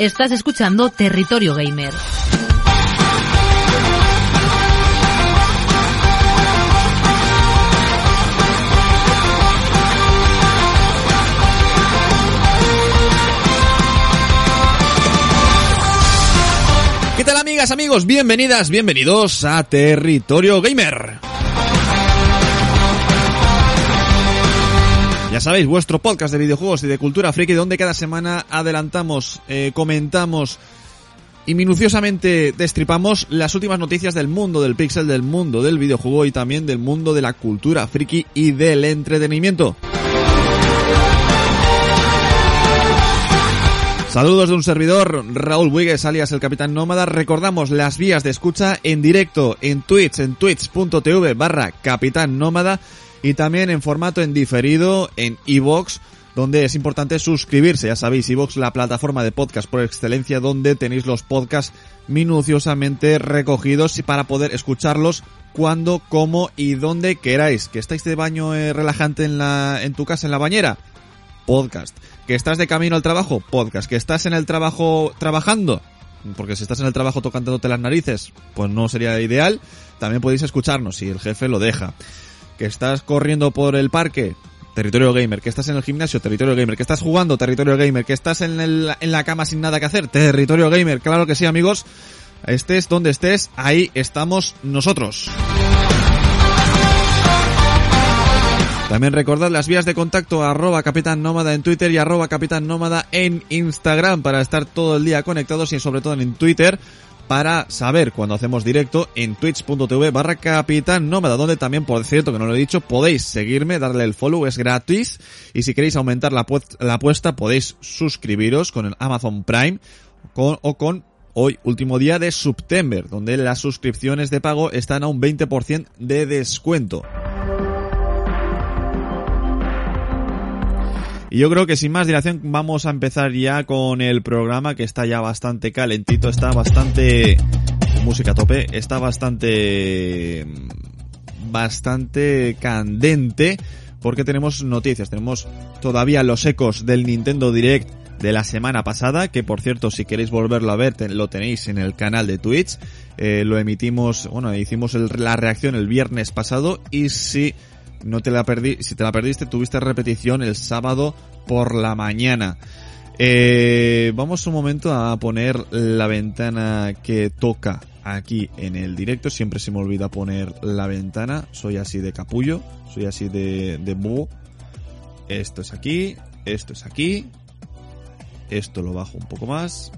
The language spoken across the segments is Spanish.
Estás escuchando Territorio Gamer. ¿Qué tal amigas, amigos? Bienvenidas, bienvenidos a Territorio Gamer. Ya sabéis, vuestro podcast de videojuegos y de cultura friki, donde cada semana adelantamos, eh, comentamos y minuciosamente destripamos las últimas noticias del mundo del pixel, del mundo del videojuego y también del mundo de la cultura friki y del entretenimiento. Saludos de un servidor, Raúl Wigues, alias el Capitán Nómada. Recordamos las vías de escucha en directo en Twitch, en twitch.tv barra Capitán Nómada y también en formato en diferido en iVoox, donde es importante suscribirse. Ya sabéis, iVoox, la plataforma de podcast por excelencia, donde tenéis los podcasts minuciosamente recogidos y para poder escucharlos cuando, cómo y donde queráis. Que estáis de baño eh, relajante en la, en tu casa, en la bañera. Podcast. Que estás de camino al trabajo. Podcast. Que estás en el trabajo trabajando. Porque si estás en el trabajo tocándote las narices, pues no sería ideal. También podéis escucharnos si el jefe lo deja que estás corriendo por el parque, territorio gamer, que estás en el gimnasio, territorio gamer, que estás jugando, territorio gamer, que estás en, el, en la cama sin nada que hacer, territorio gamer, claro que sí amigos, estés donde estés, ahí estamos nosotros. También recordad las vías de contacto arroba Capitán Nómada en Twitter y arroba Capitán Nómada en Instagram para estar todo el día conectados y sobre todo en Twitter para saber cuando hacemos directo en twitch.tv barra capitán nómada, donde también, por cierto, que no lo he dicho, podéis seguirme, darle el follow, es gratis, y si queréis aumentar la, apuesta podéis suscribiros con el Amazon Prime con, o con hoy, último día de September, donde las suscripciones de pago están a un 20% de descuento. Y yo creo que sin más dilación vamos a empezar ya con el programa que está ya bastante calentito, está bastante música a tope, está bastante bastante candente porque tenemos noticias, tenemos todavía los ecos del Nintendo Direct de la semana pasada, que por cierto si queréis volverlo a ver lo tenéis en el canal de Twitch, eh, lo emitimos, bueno, hicimos la reacción el viernes pasado y si no te la perdí, si te la perdiste, tuviste repetición el sábado por la mañana. Eh, vamos un momento a poner la ventana que toca aquí en el directo. Siempre se me olvida poner la ventana. Soy así de capullo, soy así de, de búho. Esto es aquí, esto es aquí. Esto lo bajo un poco más.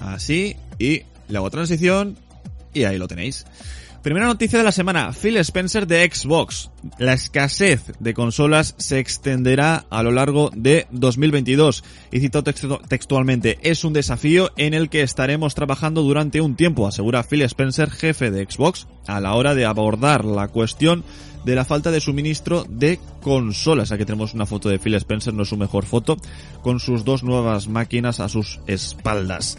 Así. Y le hago transición. Y ahí lo tenéis. Primera noticia de la semana, Phil Spencer de Xbox. La escasez de consolas se extenderá a lo largo de 2022. Y cito textualmente, es un desafío en el que estaremos trabajando durante un tiempo, asegura Phil Spencer, jefe de Xbox, a la hora de abordar la cuestión de la falta de suministro de consolas. Aquí tenemos una foto de Phil Spencer, no es su mejor foto, con sus dos nuevas máquinas a sus espaldas.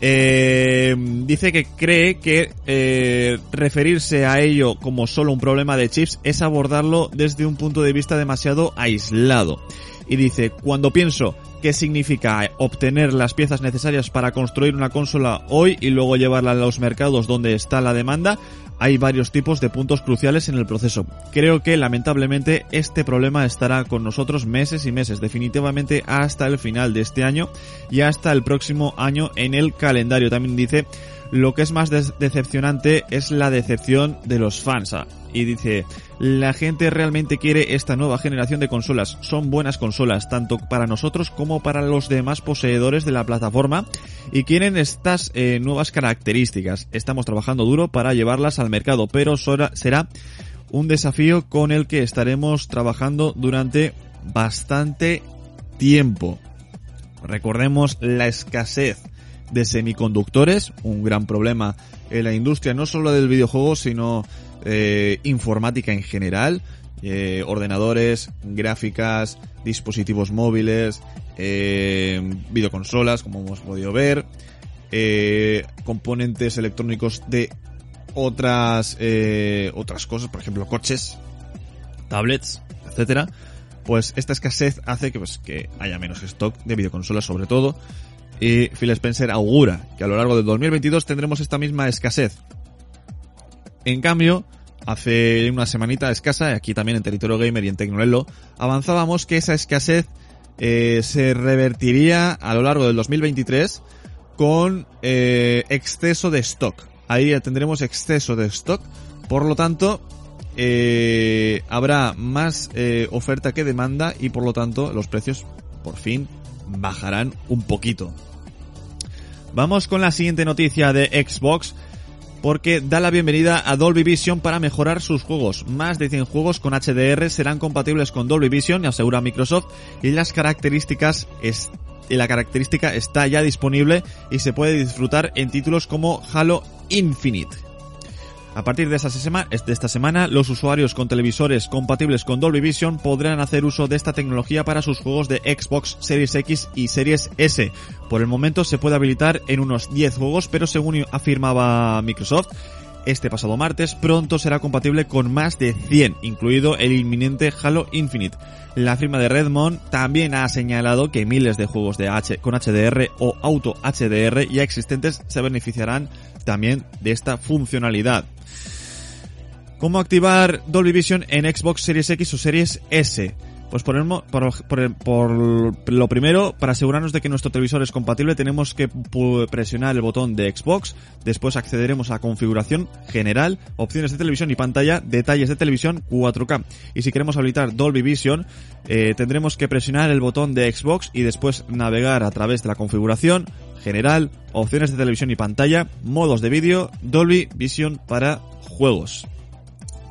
Eh, dice que cree que eh, referirse a ello como solo un problema de chips es abordarlo desde un punto de vista demasiado aislado. Y dice, cuando pienso qué significa obtener las piezas necesarias para construir una consola hoy y luego llevarla a los mercados donde está la demanda, hay varios tipos de puntos cruciales en el proceso. Creo que lamentablemente este problema estará con nosotros meses y meses, definitivamente hasta el final de este año y hasta el próximo año en el calendario. También dice, lo que es más decepcionante es la decepción de los fans. Y dice, la gente realmente quiere esta nueva generación de consolas. Son buenas consolas, tanto para nosotros como para los demás poseedores de la plataforma. Y quieren estas eh, nuevas características. Estamos trabajando duro para llevarlas al mercado, pero será un desafío con el que estaremos trabajando durante bastante tiempo. Recordemos la escasez de semiconductores, un gran problema en la industria no solo del videojuego, sino eh, informática en general, eh, ordenadores, gráficas, dispositivos móviles, eh, videoconsolas, como hemos podido ver, eh, componentes electrónicos de otras eh, otras cosas, por ejemplo coches, tablets, etcétera. pues esta escasez hace que, pues, que haya menos stock de videoconsolas sobre todo. Y Phil Spencer augura que a lo largo del 2022 tendremos esta misma escasez. En cambio, hace una semanita escasa, aquí también en Territorio Gamer y en Tecnolelo, avanzábamos que esa escasez eh, se revertiría a lo largo del 2023 con eh, exceso de stock. Ahí tendremos exceso de stock, por lo tanto eh, habrá más eh, oferta que demanda y por lo tanto los precios por fin bajarán un poquito. Vamos con la siguiente noticia de Xbox porque da la bienvenida a Dolby Vision para mejorar sus juegos. Más de 100 juegos con HDR serán compatibles con Dolby Vision, asegura Microsoft, y las características y la característica está ya disponible y se puede disfrutar en títulos como Halo Infinite. A partir de, esta semana, los usuarios con televisores compatibles con Dolby Vision podrán hacer uso de esta tecnología para sus juegos de Xbox Series X y Series S. Por el momento se puede habilitar en unos 10 juegos, pero según afirmaba Microsoft, este pasado martes pronto será compatible con más de 100, incluido el inminente Halo Infinite. La firma de Redmond también ha señalado que miles de juegos de H con HDR o Auto HDR ya existentes se beneficiarán también de esta funcionalidad. ¿Cómo activar Dolby Vision en Xbox Series X o Series S? Pues por, lo primero, para asegurarnos de que nuestro televisor es compatible, tenemos que presionar el botón de Xbox, después accederemos a configuración general, opciones de televisión y pantalla, detalles de televisión 4K. Y si queremos habilitar Dolby Vision, eh, tendremos que presionar el botón de Xbox y después navegar a través de la configuración general, opciones de televisión y pantalla, modos de vídeo, Dolby Vision para juegos.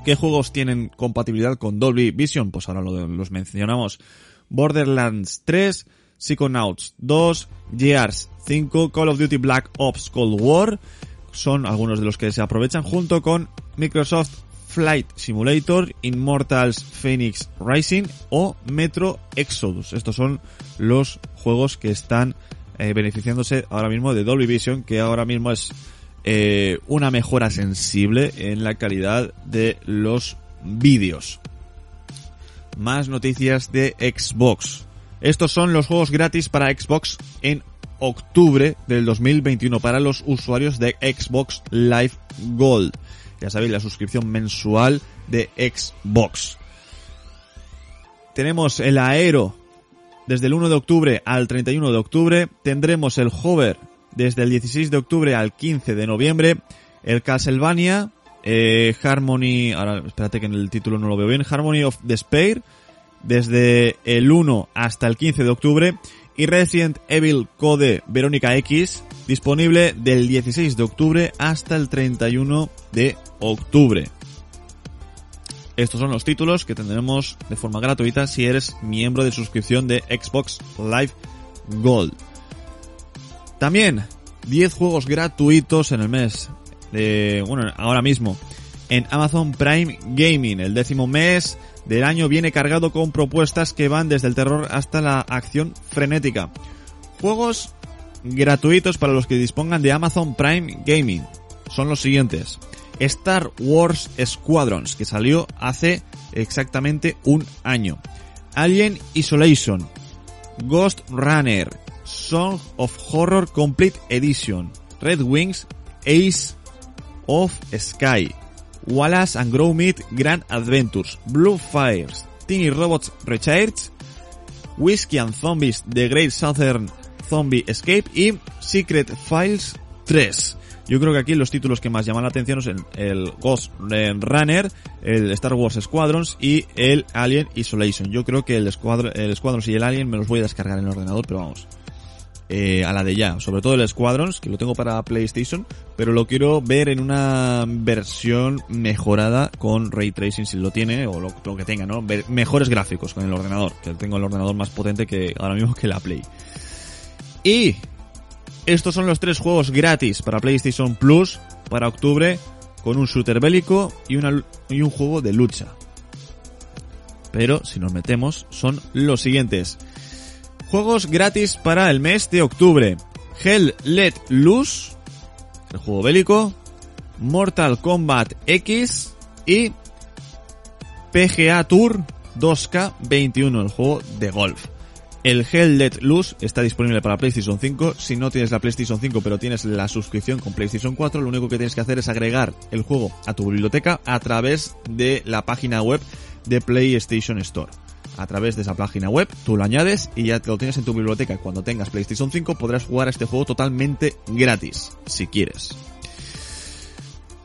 ¿Qué juegos tienen compatibilidad con Dolby Vision? Pues ahora los mencionamos. Borderlands 3, Psychonauts 2, Gears 5, Call of Duty Black Ops Cold War. Son algunos de los que se aprovechan junto con Microsoft Flight Simulator, Immortals Phoenix Rising o Metro Exodus. Estos son los juegos que están eh, beneficiándose ahora mismo de Dolby Vision, que ahora mismo es eh, una mejora sensible en la calidad de los vídeos. Más noticias de Xbox. Estos son los juegos gratis para Xbox en octubre del 2021 para los usuarios de Xbox Live Gold. Ya sabéis, la suscripción mensual de Xbox. Tenemos el Aero desde el 1 de octubre al 31 de octubre. Tendremos el Hover desde el 16 de octubre al 15 de noviembre. El Castlevania, eh, Harmony, ahora espérate que en el título no lo veo bien, Harmony of Despair, desde el 1 hasta el 15 de octubre. Y Resident Evil Code Verónica X, disponible del 16 de octubre hasta el 31 de octubre. Estos son los títulos que tendremos de forma gratuita si eres miembro de suscripción de Xbox Live Gold. También 10 juegos gratuitos en el mes. De, bueno, ahora mismo. En Amazon Prime Gaming. El décimo mes del año viene cargado con propuestas que van desde el terror hasta la acción frenética. Juegos gratuitos para los que dispongan de Amazon Prime Gaming. Son los siguientes. Star Wars Squadrons, que salió hace exactamente un año. Alien Isolation. Ghost Runner. Song of Horror Complete Edition, Red Wings, Ace of Sky, Wallace and Gromit Grand Adventures, Blue Fires, Teeny Robots Recharge, Whiskey and Zombies The Great Southern Zombie Escape y Secret Files 3. Yo creo que aquí los títulos que más llaman la atención son el Ghost Runner, el Star Wars Squadrons y el Alien Isolation. Yo creo que el, el Squadrons y el Alien me los voy a descargar en el ordenador, pero vamos, eh, a la de ya. Sobre todo el Squadrons, que lo tengo para PlayStation, pero lo quiero ver en una versión mejorada con Ray Tracing si lo tiene, o lo, que tenga, ¿no? mejores gráficos con el ordenador, que tengo el ordenador más potente que ahora mismo que la Play. Y estos son los tres juegos gratis para PlayStation Plus para octubre, con un shooter bélico y, una, y un juego de lucha. Pero si nos metemos, son los siguientes. Juegos gratis para el mes de octubre. Hell Let Loose, el juego bélico. Mortal Kombat X y PGA Tour 2K21, el juego de golf. El Hell Let Loose está disponible para PlayStation 5. Si no tienes la PlayStation 5 pero tienes la suscripción con PlayStation 4, lo único que tienes que hacer es agregar el juego a tu biblioteca a través de la página web de PlayStation Store. A través de esa página web, tú lo añades y ya te lo tienes en tu biblioteca. Cuando tengas PlayStation 5 podrás jugar a este juego totalmente gratis, si quieres.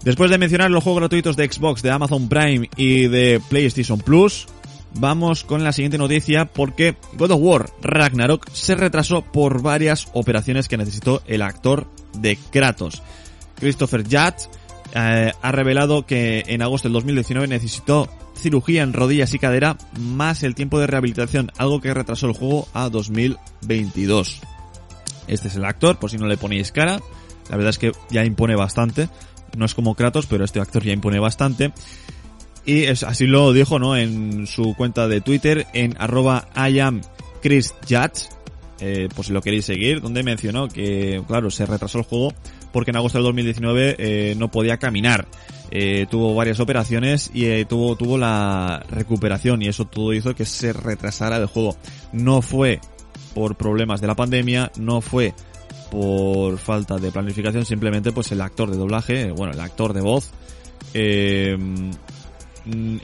Después de mencionar los juegos gratuitos de Xbox, de Amazon Prime y de PlayStation Plus, vamos con la siguiente noticia porque God of War Ragnarok se retrasó por varias operaciones que necesitó el actor de Kratos. Christopher Judge eh, ha revelado que en agosto del 2019 necesitó cirugía en rodillas y cadera más el tiempo de rehabilitación, algo que retrasó el juego a 2022. Este es el actor, por si no le ponéis cara. La verdad es que ya impone bastante. No es como Kratos, pero este actor ya impone bastante. Y es, así lo dijo, ¿no? En su cuenta de Twitter, en arroba I am Chris Judge, eh, por si lo queréis seguir, donde mencionó que, claro, se retrasó el juego porque en agosto del 2019 eh, no podía caminar. Eh, tuvo varias operaciones y eh, tuvo, tuvo la recuperación y eso todo hizo que se retrasara el juego. No fue por problemas de la pandemia, no fue por falta de planificación, simplemente pues el actor de doblaje, bueno, el actor de voz, eh,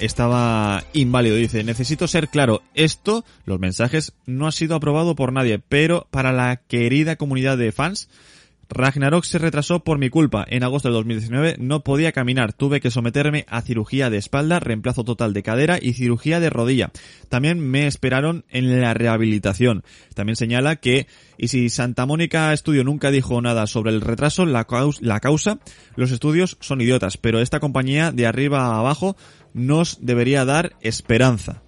estaba inválido. Dice, necesito ser claro, esto, los mensajes, no ha sido aprobado por nadie, pero para la querida comunidad de fans, Ragnarok se retrasó por mi culpa. En agosto de 2019 no podía caminar. Tuve que someterme a cirugía de espalda, reemplazo total de cadera y cirugía de rodilla. También me esperaron en la rehabilitación. También señala que, y si Santa Mónica Estudio nunca dijo nada sobre el retraso, la, la causa, los estudios son idiotas, pero esta compañía de arriba a abajo nos debería dar esperanza.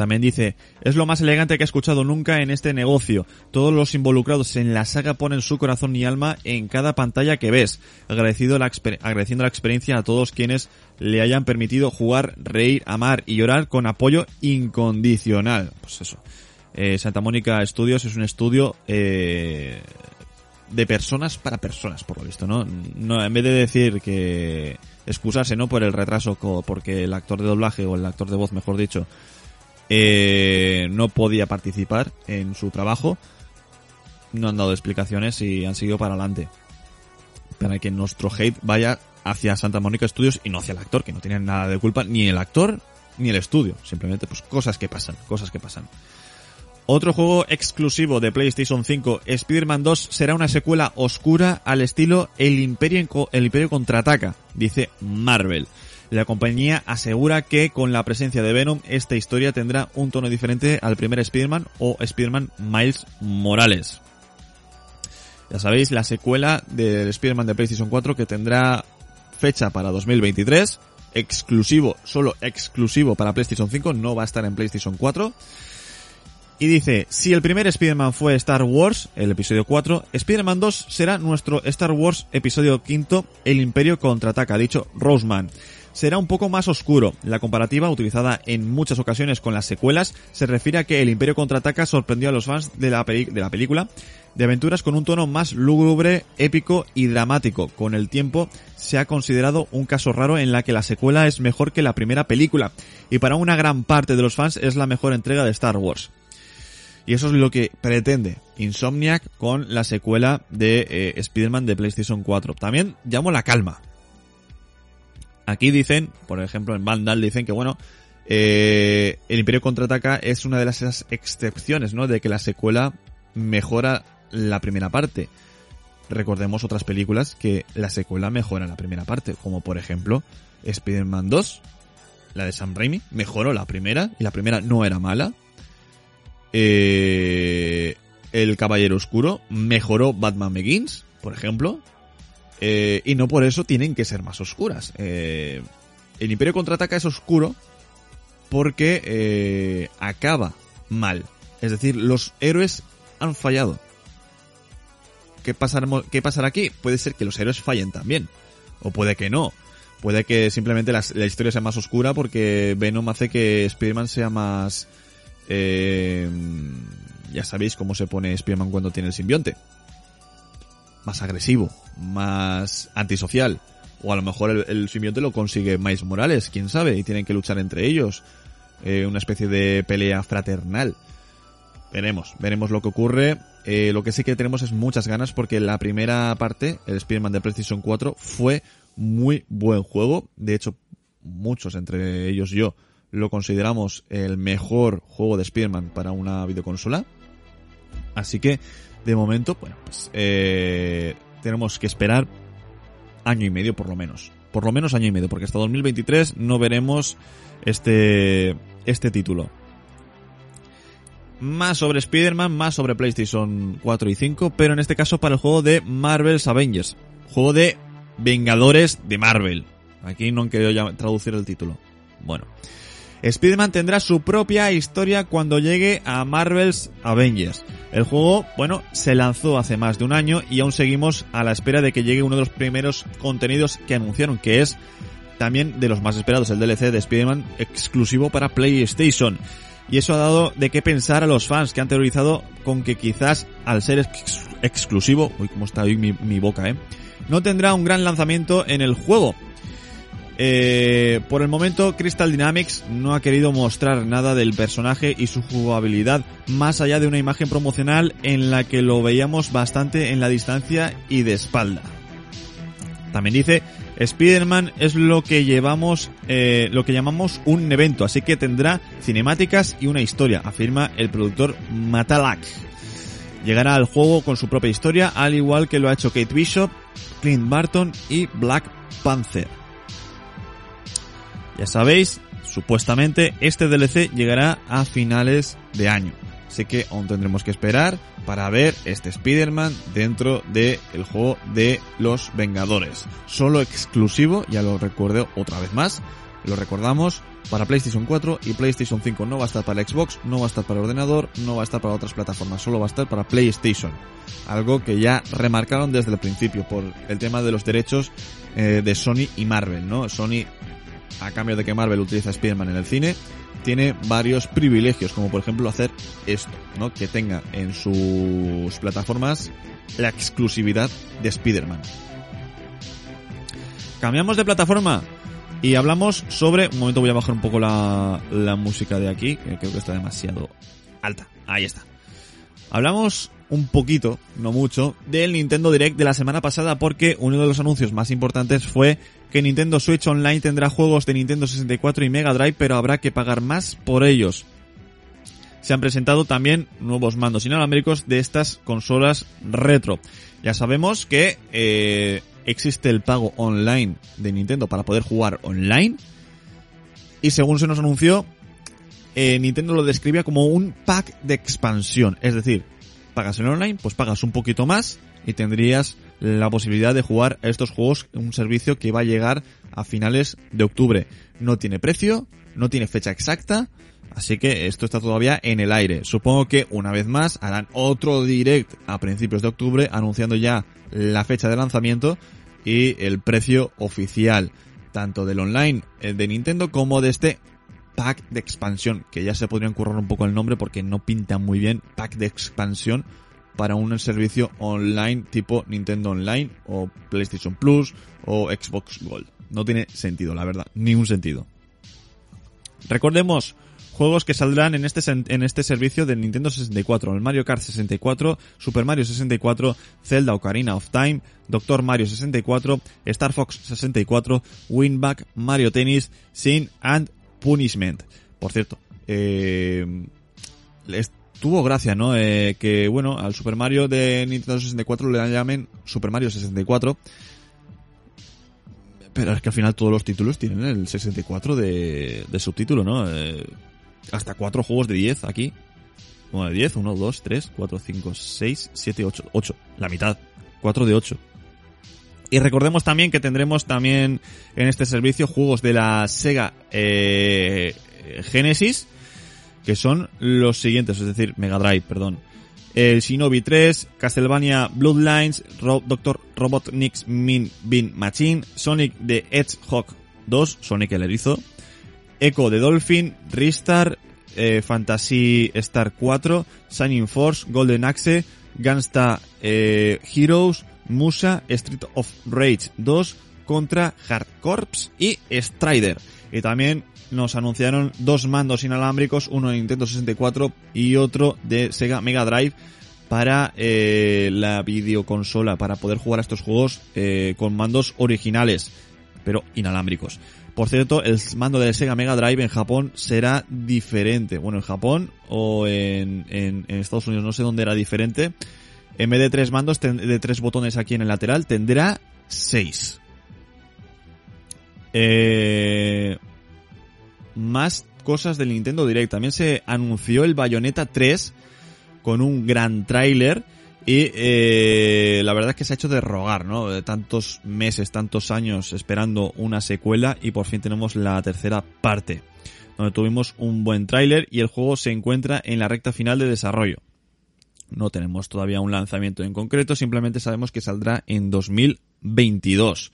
También dice, es lo más elegante que he escuchado nunca en este negocio. Todos los involucrados en la saga ponen su corazón y alma en cada pantalla que ves. Agradecido la agradeciendo la experiencia a todos quienes le hayan permitido jugar, reír, amar y llorar con apoyo incondicional. Pues eso. Eh, Santa Mónica Studios es un estudio eh, de personas para personas, por lo visto, ¿no? no en vez de decir que excusarse, ¿no? Por el retraso, porque el actor de doblaje o el actor de voz, mejor dicho, eh, no podía participar en su trabajo. No han dado explicaciones y han seguido para adelante. Para que nuestro hate vaya hacia Santa Mónica Studios y no hacia el actor, que no tiene nada de culpa ni el actor ni el estudio. Simplemente pues cosas que pasan, cosas que pasan. Otro juego exclusivo de PlayStation 5, Spider-Man 2, será una secuela oscura al estilo El Imperio, el Imperio contraataca, dice Marvel. La compañía asegura que con la presencia de Venom esta historia tendrá un tono diferente al primer Spider-Man o Spider-Man Miles Morales. Ya sabéis, la secuela del Spider-Man de PlayStation 4 que tendrá fecha para 2023, exclusivo, solo exclusivo para PlayStation 5, no va a estar en PlayStation 4. Y dice, si el primer Spider-Man fue Star Wars, el episodio 4, Spider-Man 2 será nuestro Star Wars episodio 5, El Imperio contraataca, dicho Roseman será un poco más oscuro. La comparativa, utilizada en muchas ocasiones con las secuelas, se refiere a que El Imperio contraataca sorprendió a los fans de la, película de aventuras con un tono más lúgubre, épico y dramático. Con el tiempo se ha considerado un caso raro en la que la secuela es mejor que la primera película y para una gran parte de los fans es la mejor entrega de Star Wars. Y eso es lo que pretende Insomniac con la secuela de eh, Spider-Man de PlayStation 4. También llamo la calma. Aquí dicen, por ejemplo en Vandal dicen que bueno, eh, el Imperio contraataca es una de las excepciones, ¿no? De que la secuela mejora la primera parte. Recordemos otras películas que la secuela mejora la primera parte, como por ejemplo Spider-Man 2, la de Sam Raimi, mejoró la primera y la primera no era mala. Eh, el Caballero Oscuro mejoró Batman Begins, por ejemplo, eh, y no por eso tienen que ser más oscuras. Eh, el Imperio contraataca es oscuro porque eh, acaba mal. Es decir, los héroes han fallado. ¿Qué, ¿Qué pasará aquí? Puede ser que los héroes fallen también. O puede que no. Puede que simplemente la, la historia sea más oscura porque Venom hace que Spider-Man sea más... Eh, ya sabéis cómo se pone Spider-Man cuando tiene el simbionte más agresivo, más antisocial. O a lo mejor el, simbionte lo consigue Miles Morales, quién sabe, y tienen que luchar entre ellos. eh, una especie de pelea fraternal. Veremos, veremos lo que ocurre. Eh, lo que sí que tenemos es muchas ganas porque la primera parte, el Spider-Man de PlayStation 4, fue muy buen juego. De hecho, muchos, entre ellos yo, lo consideramos el mejor juego de Spider-Man para una videoconsola. Así que, de momento, bueno, pues eh, tenemos que esperar año y medio por lo menos. Por lo menos año y medio, porque hasta 2023 no veremos este, este título. Más sobre Spider-Man, más sobre PlayStation 4 y 5, pero en este caso para el juego de Marvel's Avengers. Juego de Vengadores de Marvel. Aquí no han querido traducir el título. Bueno. Spider-Man tendrá su propia historia cuando llegue a Marvel's Avengers. El juego, bueno, se lanzó hace más de un año y aún seguimos a la espera de que llegue uno de los primeros contenidos que anunciaron, que es también de los más esperados, el DLC de Spider-Man exclusivo para PlayStation. Y eso ha dado de qué pensar a los fans que han teorizado con que quizás al ser exclusivo, uy, cómo está hoy mi, mi boca, eh, no tendrá un gran lanzamiento en el juego. Eh, por el momento, Crystal Dynamics no ha querido mostrar nada del personaje y su jugabilidad más allá de una imagen promocional en la que lo veíamos bastante en la distancia y de espalda. También dice, Spider-Man es lo que llevamos, eh, lo que llamamos un evento, así que tendrá cinemáticas y una historia, afirma el productor Matalak. Llegará al juego con su propia historia, al igual que lo ha hecho Kate Bishop, Clint Barton y Black Panther. Ya sabéis, supuestamente este DLC llegará a finales de año. Así que aún tendremos que esperar para ver este Spider-Man dentro del juego de los Vengadores. Solo exclusivo, ya lo recuerdo otra vez más, lo recordamos, para PlayStation 4 y PlayStation 5. No va a estar para Xbox, no va a estar para ordenador, no va a estar para otras plataformas, solo va a estar para PlayStation. Algo que ya remarcaron desde el principio por el tema de los derechos eh, de Sony y Marvel, ¿no? Sony a cambio de que Marvel utiliza Spider-Man en el cine, tiene varios privilegios, como por ejemplo hacer esto, ¿no? Que tenga en sus plataformas la exclusividad de Spider-Man. Cambiamos de plataforma y hablamos sobre... Un momento voy a bajar un poco la, la música de aquí, que creo que está demasiado alta. Ahí está. Hablamos un poquito, no mucho, del Nintendo Direct de la semana pasada porque uno de los anuncios más importantes fue que Nintendo Switch Online tendrá juegos de Nintendo 64 y Mega Drive, pero habrá que pagar más por ellos. Se han presentado también nuevos mandos inalámbricos de estas consolas retro. Ya sabemos que eh, existe el pago online de Nintendo para poder jugar online. Y según se nos anunció, eh, Nintendo lo describía como un pack de expansión. Es decir, pagas en online, pues pagas un poquito más y tendrías la posibilidad de jugar a estos juegos, un servicio que va a llegar a finales de octubre. No tiene precio, no tiene fecha exacta, así que esto está todavía en el aire. Supongo que una vez más harán otro direct a principios de octubre anunciando ya la fecha de lanzamiento y el precio oficial, tanto del online eh, de Nintendo como de este pack de expansión, que ya se podrían currar un poco el nombre porque no pinta muy bien pack de expansión para un servicio online tipo Nintendo Online o PlayStation Plus o Xbox Gold. No tiene sentido, la verdad, ni un sentido. Recordemos juegos que saldrán en este, en este servicio de Nintendo 64, el Mario Kart 64, Super Mario 64, Zelda Ocarina of Time, Doctor Mario 64, Star Fox 64, Winback, Mario Tennis, Sin and Punishment. Por cierto, eh, tuvo gracia, ¿no? Eh, que, bueno, al Super Mario de Nintendo 64 le llamen Super Mario 64. Pero es que al final todos los títulos tienen el 64 de, de subtítulo, ¿no? Eh, hasta cuatro juegos de 10 aquí. Bueno, de 10, 1, 2, 3, 4, 5, 6, 7, 8. 8, la mitad. 4 de 8. Y recordemos también que tendremos también en este servicio juegos de la Sega eh, Genesis que son los siguientes, es decir, Mega Drive, perdón. El Shinobi 3, Castlevania Bloodlines, Doctor Robotnik's Min Bin Machine, Sonic the Hedgehog 2, Sonic el erizo, Echo de Dolphin, Ristar, eh, Fantasy Star 4, Shining Force, Golden Axe, Gunsta eh, Heroes, Musa, Street of Rage 2, contra Hard Corps y Strider. Y también nos anunciaron dos mandos inalámbricos, uno de Nintendo 64 y otro de Sega Mega Drive para eh, la videoconsola, para poder jugar a estos juegos eh, con mandos originales, pero inalámbricos. Por cierto, el mando del Sega Mega Drive en Japón será diferente. Bueno, en Japón o en Estados Unidos, no sé dónde era diferente. En vez de tres mandos, de tres botones aquí en el lateral, tendrá seis. Eh, más cosas del Nintendo Direct. También se anunció el Bayonetta 3 con un gran tráiler y eh, la verdad es que se ha hecho de rogar, ¿no? De tantos meses, tantos años esperando una secuela y por fin tenemos la tercera parte, donde tuvimos un buen tráiler y el juego se encuentra en la recta final de desarrollo. No tenemos todavía un lanzamiento en concreto, simplemente sabemos que saldrá en 2022.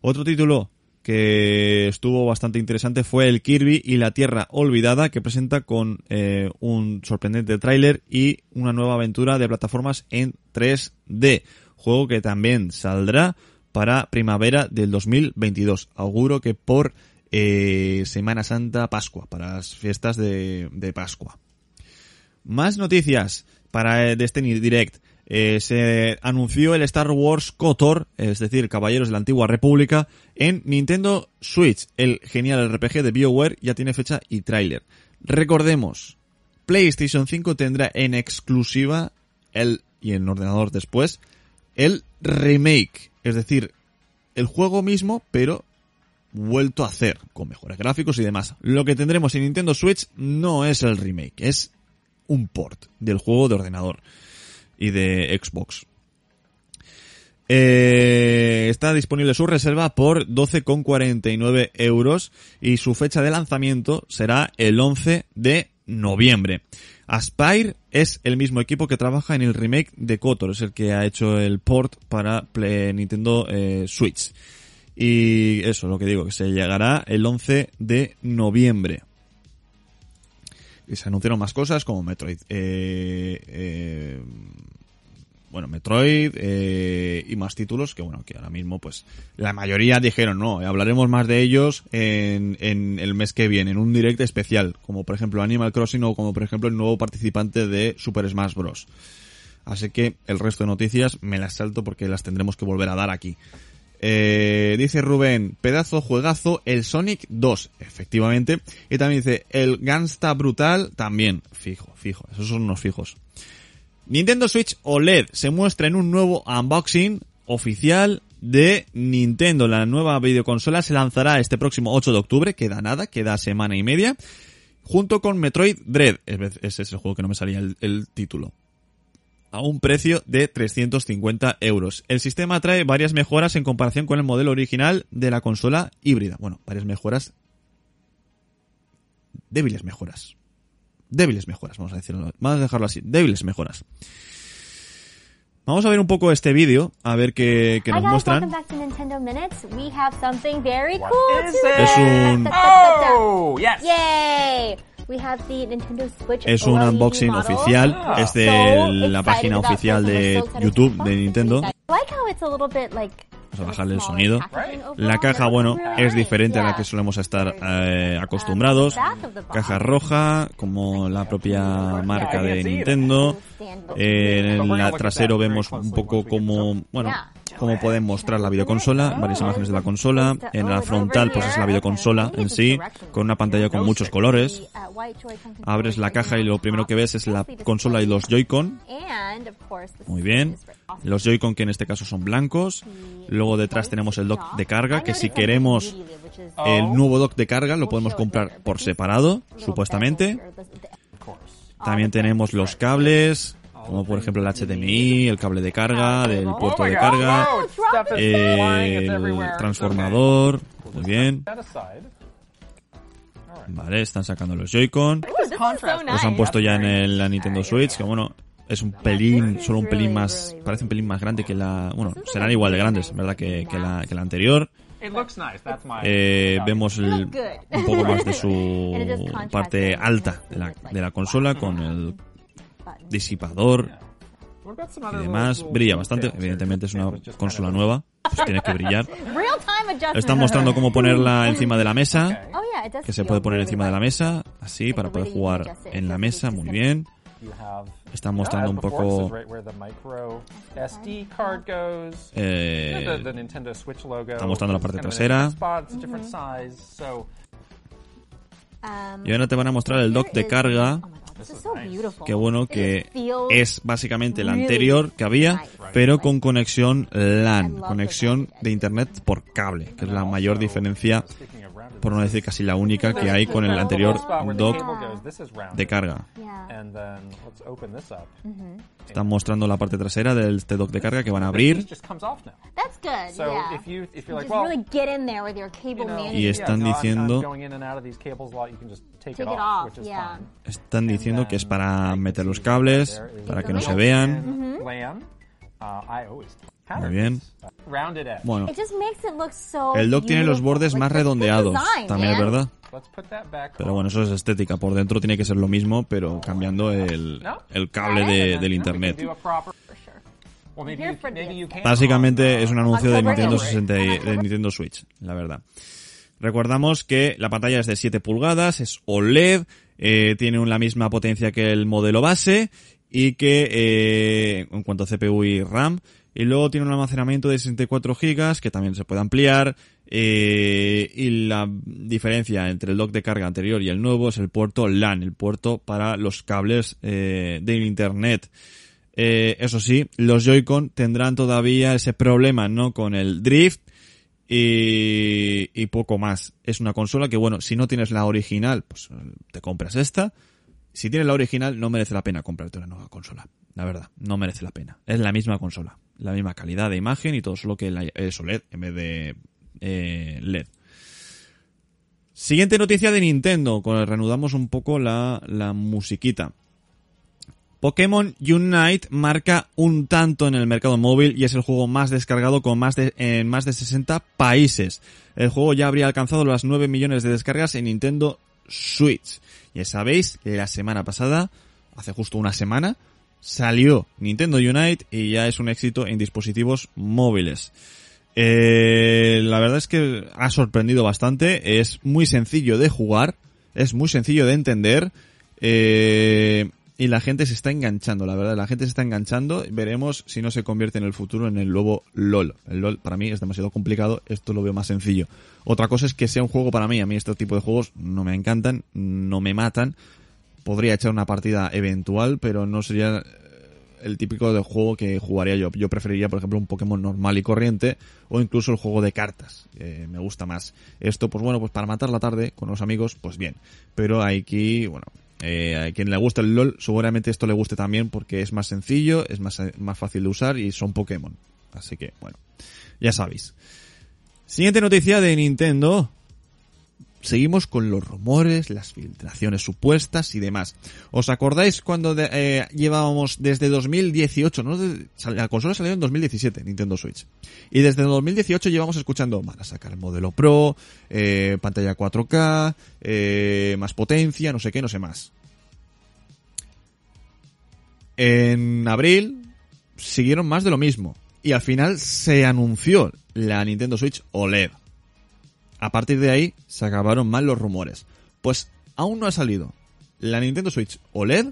Otro título que estuvo bastante interesante fue el Kirby y la Tierra Olvidada, que presenta con eh, un sorprendente tráiler y una nueva aventura de plataformas en 3D. Juego que también saldrá para primavera del 2022. Auguro que por eh, Semana Santa, Pascua, para las fiestas de, de Pascua. Más noticias para eh, Destiny Direct. Eh, se anunció el Star Wars KOTOR, es decir, Caballeros de la Antigua República, en Nintendo Switch. El genial RPG de BioWare ya tiene fecha y tráiler. Recordemos, PlayStation 5 tendrá en exclusiva el, y en ordenador después, el remake. Es decir, el juego mismo, pero vuelto a hacer, con mejores gráficos y demás. Lo que tendremos en Nintendo Switch no es el remake, es un port del juego de ordenador y de Xbox. Eh, está disponible su reserva por 12,49 euros y su fecha de lanzamiento será el 11 de noviembre. Aspire es el mismo equipo que trabaja en el remake de KOTOR, es el que ha hecho el port para Nintendo eh, Switch. Y eso, lo que digo, que se llegará el 11 de noviembre. Se anunciaron más cosas como Metroid. Eh, eh, bueno, Metroid eh, y más títulos que bueno, que ahora mismo pues la mayoría dijeron no, hablaremos más de ellos en, en el mes que viene, en un direct especial, como por ejemplo Animal Crossing o como por ejemplo el nuevo participante de Super Smash Bros. Así que el resto de noticias me las salto porque las tendremos que volver a dar aquí. Eh, dice Rubén, pedazo juegazo, el Sonic 2, efectivamente. Y también dice, el Gangsta Brutal, también, fijo, fijo, esos son unos fijos. Nintendo Switch OLED se muestra en un nuevo unboxing oficial de Nintendo. La nueva videoconsola se lanzará este próximo 8 de octubre, queda nada, queda semana y media, junto con Metroid Dread. Ese es el juego que no me salía el, el título a un precio de 350 euros. El sistema trae varias mejoras en comparación con el modelo original de la consola híbrida. Bueno, varias mejoras. Débiles mejoras. Débiles mejoras, vamos a decirlo. Vamos a dejarlo así. Débiles mejoras. Vamos a ver un poco este vídeo, a ver qué, qué nos muestran. Es un... Oh, yes. Yay! We have the Nintendo Switch Es un unboxing model. oficial, Ah. es de So la página oficial de YouTube de Nintendo. I like how it's a little bit like Vamos a bajarle el sonido. La caja, bueno, es diferente a la que solemos estar eh, acostumbrados. Caja roja, como la propia marca de Nintendo. Eh, en el trasero vemos un poco como, bueno, cómo pueden mostrar la videoconsola, varias imágenes de la consola. En la frontal, pues es la videoconsola en sí, con una pantalla con muchos colores. Abres la caja y lo primero que ves es la consola y los Joy-Con. Muy bien. Los Joy-Con que en este caso son blancos. Luego detrás tenemos el dock de carga, que si queremos el nuevo dock de carga lo podemos comprar por separado, supuestamente. También tenemos los cables, como por ejemplo el HDMI, el cable de carga, del puerto Oh my de carga, Oh, el transformador. Muy bien. Vale, están sacando los Joy-Con. Los han puesto ya en el- la Nintendo Switch, que bueno, es un pelín, solo un pelín más, parece un pelín más grande que la, bueno, serán igual de grandes, ¿verdad? Que, que la, que la anterior. Eh, vemos el- un poco más de su parte alta de la, de la consola con el disipador y demás. Brilla bastante. Evidentemente es una consola nueva. Pues tiene que brillar. Real time adjustment. Están mostrando cómo ponerla encima de la mesa. Oh. Que se puede poner encima de la mesa. Así, para poder jugar en la mesa. Muy bien. Están mostrando un poco... goes. eh, the, the Nintendo Switch logo. está mostrando la parte trasera. so Um, y ahora te van a mostrar el dock de carga. Que bueno que es básicamente el really anterior que había, nice. pero con conexión LAN, conexión de internet por cable, que es la mayor diferencia, por no decir casi la única que hay con el anterior dock de carga. Up. Están mostrando la parte trasera de este dock de carga que van a abrir. Y están diciendo-. Están diciendo que es para meter los cables, para que no se vean. Muy it. bien. Bueno, It just makes it look so el dock tiene los bordes más redondeados, también es verdad. Pero bueno, eso es estética. Por dentro tiene que ser lo mismo, pero cambiando el, el cable de- del internet. Básicamente es un anuncio de Nintendo, Day. 60 y- de Nintendo Switch, la verdad. Recordamos que la pantalla es de 7 pulgadas, es OLED, eh, tiene la misma potencia que el modelo base y que eh, en cuanto a CPU y RAM, y luego tiene un almacenamiento de 64 GB que también se puede ampliar. eh, y la diferencia entre el dock de carga anterior y el nuevo es el puerto LAN, el puerto para los cables eh, de internet. Eh, eso sí, los Joy-Con tendrán todavía ese problema, ¿no? Con el drift y, y poco más. Es una consola que, bueno, si no tienes la original, pues te compras esta. Si tienes la original, no merece la pena comprarte una nueva consola. La verdad, no merece la pena. Es la misma consola, la misma calidad de imagen y todo, solo que es OLED en vez de eh, LED. Siguiente noticia de Nintendo, con reanudamos un poco la, la musiquita. Pokémon Unite marca un tanto en el mercado móvil y es el juego más descargado con más de, en más de 60 países. El juego ya habría alcanzado las 9 millones de descargas en Nintendo Switch. Ya sabéis, la semana pasada, hace justo una semana, salió Nintendo Unite y ya es un éxito en dispositivos móviles. Eh, la verdad es que ha sorprendido bastante, es muy sencillo de jugar, es muy sencillo de entender, eh, y la gente se está enganchando, la verdad, la gente se está enganchando, veremos si no se convierte en el futuro en el nuevo LOL. El LOL para mí es demasiado complicado, esto lo veo más sencillo. Otra cosa es que sea un juego para mí, a mí este tipo de juegos no me encantan, no me matan, podría echar una partida eventual, pero no sería eh, el típico de juego que jugaría yo. Yo preferiría, por ejemplo, un Pokémon normal y corriente o incluso el juego de cartas. me gusta más. Esto, pues bueno, pues para matar la tarde con los amigos, pues bien. Pero aquí, bueno, eh, a quien le gusta el LOL, seguramente esto le guste también porque es más sencillo, es más, más fácil de usar y son Pokémon. Así que, bueno, ya sabéis. Siguiente noticia de Nintendo seguimos con los rumores, las filtraciones supuestas y demás. ¿Os acordáis cuando eh, llevábamos desde 2018, no? La consola salió en 2017, Nintendo Switch. Y desde 2018 llevamos escuchando, van a sacar el modelo Pro, eh, pantalla 4K, eh, más potencia, no sé qué, no sé más. En abril siguieron más de lo mismo. Y al final se anunció la Nintendo Switch OLED. A partir de ahí se acabaron mal los rumores. Pues aún no ha salido la Nintendo Switch OLED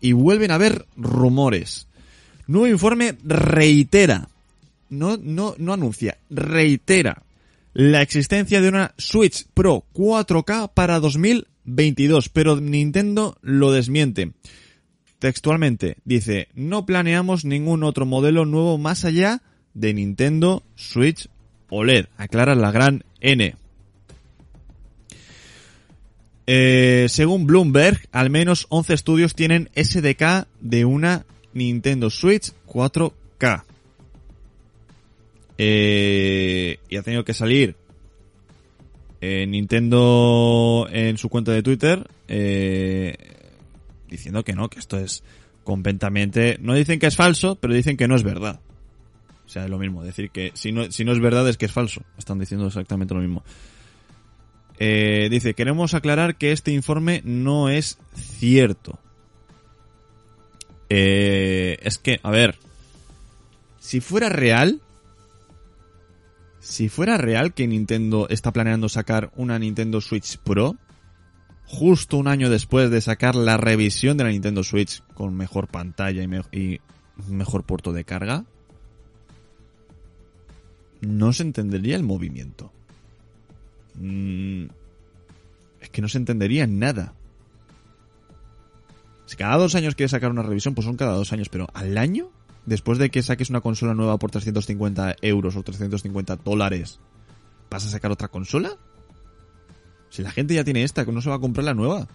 y vuelven a haber rumores. Nuevo informe reitera, no, no, no anuncia, reitera la existencia de una Switch Pro 4K para 2022, pero Nintendo lo desmiente. Textualmente dice, no planeamos ningún otro modelo nuevo más allá de Nintendo Switch OLED. Aclara la gran N. Eh, según Bloomberg, al menos 11 estudios tienen SDK de una Nintendo Switch 4K. Eh, y ha tenido que salir eh, Nintendo en su cuenta de Twitter diciendo que no, que esto es completamente... No dicen que es falso, pero dicen que no es verdad. O sea, es lo mismo, decir que si no, si no es verdad es que es falso. Están diciendo exactamente lo mismo. Eh, dice, queremos aclarar que este informe no es cierto. Eh, es que, a ver, si fuera real, si fuera real que Nintendo está planeando sacar una Nintendo Switch Pro, justo un año después de sacar la revisión de la Nintendo Switch con mejor pantalla y, me- y mejor puerto de carga, no se entendería el movimiento. Mm, es que no se entendería nada. Si cada dos años quieres sacar una revisión, pues son cada dos años, pero al año, después de que saques una consola nueva por 350 euros o 350 dólares, ¿vas a sacar otra consola? Si la gente ya tiene esta, que no se va a comprar la nueva.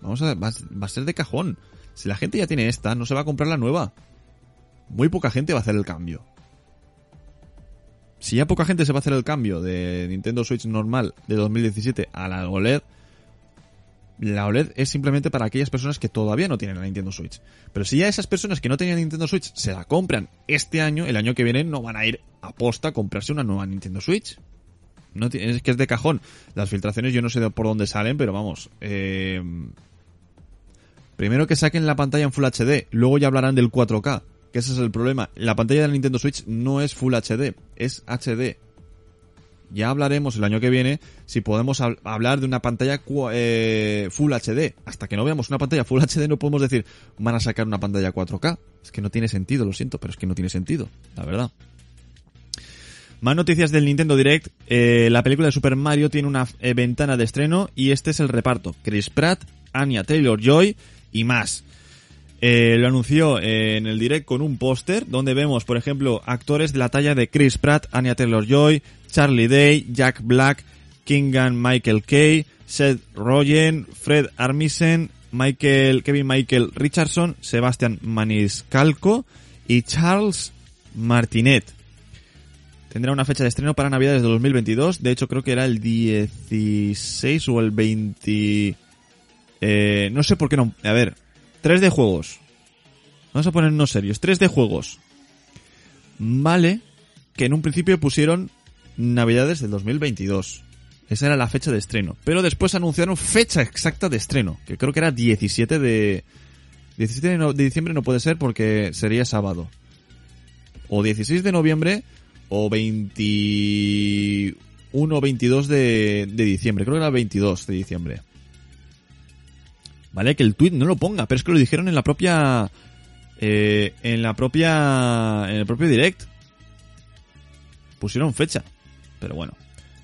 Vamos a, va, va a ser de cajón. Si la gente ya tiene esta, no se va a comprar la nueva. Muy poca gente va a hacer el cambio. Si ya poca gente se va a hacer el cambio de Nintendo Switch normal de 2017 a la OLED, la OLED es simplemente para aquellas personas que todavía no tienen la Nintendo Switch. Pero si ya esas personas que no tenían Nintendo Switch se la compran este año, el año que viene no van a ir a posta a comprarse una nueva Nintendo Switch. No es que es de cajón. Las filtraciones yo no sé por dónde salen, pero vamos. eh, primero que saquen la pantalla en Full HD, luego ya hablarán del 4K. Que ese es el problema. La pantalla de la Nintendo Switch no es Full HD, es HD. Ya hablaremos el año que viene si podemos hab- hablar de una pantalla eh, Full HD. Hasta que no veamos una pantalla Full HD no podemos decir van a sacar una pantalla 4K. Es que no tiene sentido, lo siento, pero es que no tiene sentido, la verdad. Más noticias del Nintendo Direct. Eh, la película de Super Mario tiene una eh, ventana de estreno y este es el reparto. Chris Pratt, Anya Taylor-Joy y más. Eh, lo anunció eh, en el direct con un póster donde vemos, por ejemplo, actores de la talla de Chris Pratt, Anya Taylor-Joy, Charlie Day, Jack Black, Kingan Michael Kay, Seth Rogen, Fred Armisen, Michael, Kevin Michael Richardson, Sebastian Maniscalco y Charles Martinet. Tendrá una fecha de estreno para Navidades de 2022. De hecho, creo que era el 16 o el 20... Eh, no sé por qué no... A ver, 3 de juegos. Vamos a ponernos serios. 3 de juegos. Vale que en un principio pusieron Navidades del 2022. Esa era la fecha de estreno. Pero después anunciaron fecha exacta de estreno. Que creo que era 17 de... 17 de, diciembre no puede ser porque sería sábado. O 16 de noviembre o 21 o 22 de, de diciembre. Creo que era el 22 de diciembre. Vale, que el tweet no lo ponga, pero es que lo dijeron en la propia... eh, en la propia... En el propio direct. Pusieron fecha. Pero bueno.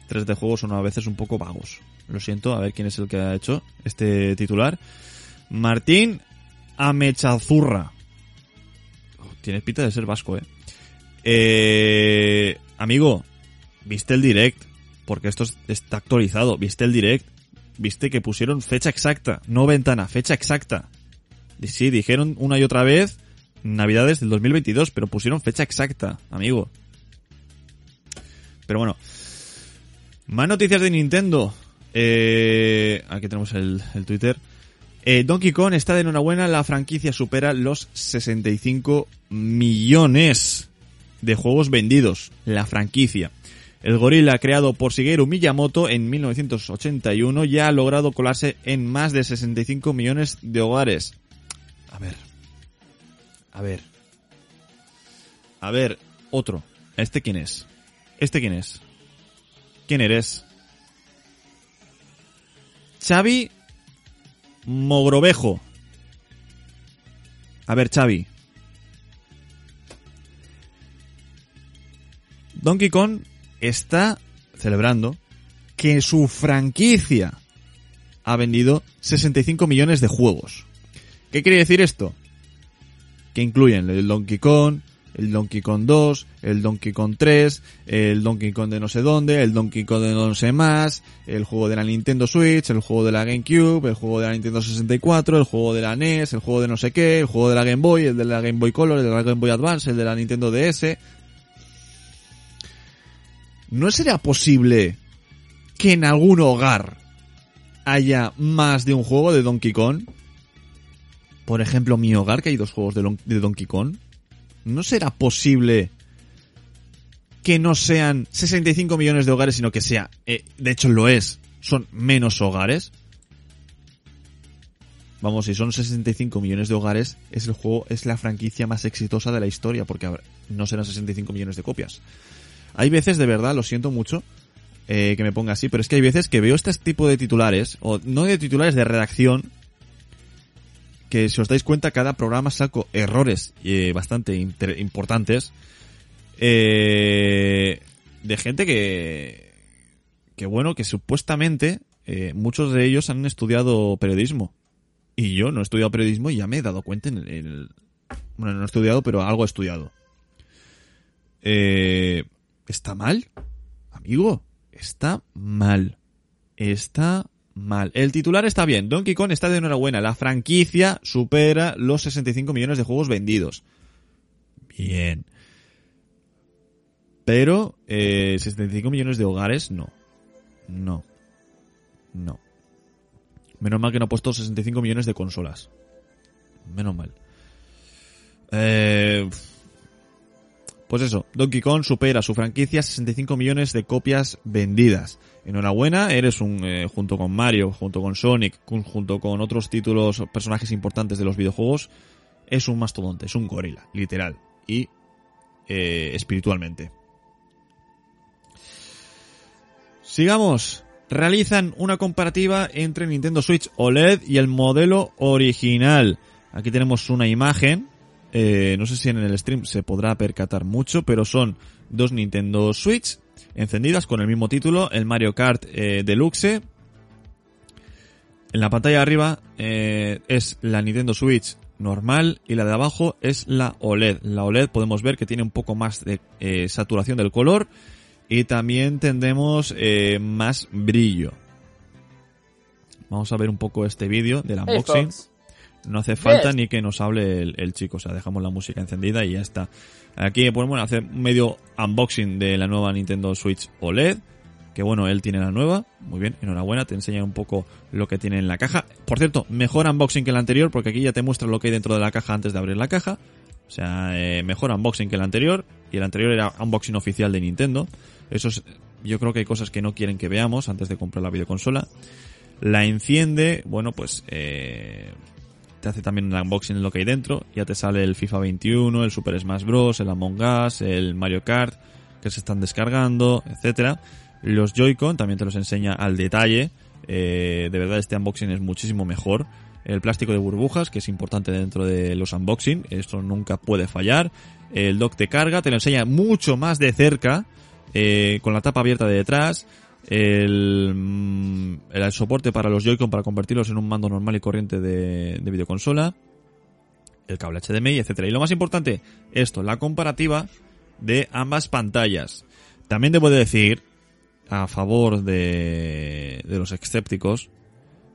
3 de juegos son a veces un poco vagos. Lo siento, a ver quién es el que ha hecho este titular. Martín Amechazurra. Oh, Tienes pinta de ser vasco, eh. Eh, amigo, ¿viste el direct? Porque esto es- está actualizado. ¿Viste el direct? ¿Viste que pusieron fecha exacta? No ventana, fecha exacta. Sí, dijeron una y otra vez Navidades del 2022, pero pusieron fecha exacta, amigo. Pero bueno. Más noticias de Nintendo. Eh, aquí tenemos el, el Twitter. Eh, Donkey Kong está de enhorabuena, la franquicia supera los 65 millones de juegos vendidos. La franquicia. El gorila creado por Shigeru Miyamoto en 1981 ya ha logrado colarse en más de 65 millones de hogares. A ver. A ver. A ver, otro. ¿Este quién es? ¿Este quién es? ¿Quién eres? Xavi Mogrovejo. A ver, Xavi. Donkey Kong está celebrando que su franquicia ha vendido 65 millones de juegos. ¿Qué quiere decir esto? Que incluyen el Donkey Kong, el Donkey Kong 2, el Donkey Kong 3, el Donkey Kong de no sé dónde, el Donkey Kong de no sé más, el juego de la Nintendo Switch, el juego de la GameCube, el juego de la Nintendo 64, el juego de la NES, el juego de no sé qué, el juego de la Game Boy, el de la Game Boy Color, el de la Game Boy Advance, el de la Nintendo DS. ¿No será posible que en algún hogar haya más de un juego de Donkey Kong? Por ejemplo, mi hogar, que hay dos juegos de, Donkey Kong. ¿No será posible que no sean 65 millones de hogares, sino que sea, eh, de hecho lo es, son menos hogares? vamos, si son 65 millones de hogares, es el juego, es la franquicia más exitosa de la historia, porque no serán 65 millones de copias. Hay veces, de verdad, lo siento mucho, eh, que me ponga así, pero es que hay veces que veo este tipo de titulares, o no de titulares de redacción, que si os dais cuenta, cada programa saco errores eh, bastante importantes eh, de gente que, que bueno, que supuestamente eh, muchos de ellos han estudiado periodismo. Y yo no he estudiado periodismo y ya me he dado cuenta en en el- bueno, no he estudiado, pero algo he estudiado. Eh, ¿Está mal? Amigo, está mal. Está mal. El titular está bien. Donkey Kong está de enhorabuena. La franquicia supera los 65 millones de juegos vendidos. Bien. Pero, eh, 65 millones de hogares, no. No. No. Menos mal que no ha puesto 65 millones de consolas. Menos mal. Eh, pues eso, Donkey Kong supera su franquicia 65 millones de copias vendidas. Enhorabuena, eres un, eh, junto con Mario, junto con Sonic, junto con otros títulos, personajes importantes de los videojuegos, es un mastodonte, es un gorila, literal. Y eh, espiritualmente. Sigamos. Realizan una comparativa entre Nintendo Switch OLED y el modelo original. Aquí tenemos una imagen. Eh, no sé si en el stream se podrá percatar mucho, pero son dos Nintendo Switch encendidas con el mismo título, el Mario Kart eh, Deluxe. En la pantalla de arriba eh, es la Nintendo Switch normal y la de abajo es la OLED. La OLED podemos ver que tiene un poco más de eh, saturación del color y también tendremos eh, más brillo. Vamos a ver un poco este vídeo del unboxing. No hace falta Yes. ni que nos hable el, el chico, o sea, dejamos la música encendida y ya está. Aquí, pues bueno, hace medio unboxing de la nueva Nintendo Switch OLED. Que bueno, él tiene la nueva. Muy bien, enhorabuena, te enseña un poco lo que tiene en la caja. Por cierto, mejor unboxing que el anterior, porque aquí ya te muestra lo que hay dentro de la caja antes de abrir la caja. O sea, eh, mejor unboxing que el anterior. Y el anterior era unboxing oficial de Nintendo. Eso es, yo creo que hay cosas que no quieren que veamos antes de comprar la videoconsola. La enciende, bueno, pues eh, te hace también el unboxing de lo que hay dentro. Ya te sale el FIFA 21, el Super Smash Bros, el Among Us, el Mario Kart, que se están descargando, etcétera. Los Joy-Con también te los enseña al detalle. Eh, de verdad este unboxing es muchísimo mejor. El plástico de burbujas, que es importante dentro de los unboxing, esto nunca puede fallar. El dock de carga te lo enseña mucho más de cerca, eh, con la tapa abierta de detrás. El, mm, el soporte para los Joy-Con para convertirlos en un mando normal y corriente de, de videoconsola. El cable HDMI, etcétera. Y lo más importante, esto, la comparativa de ambas pantallas. También debo de decir, a favor de, de los escépticos,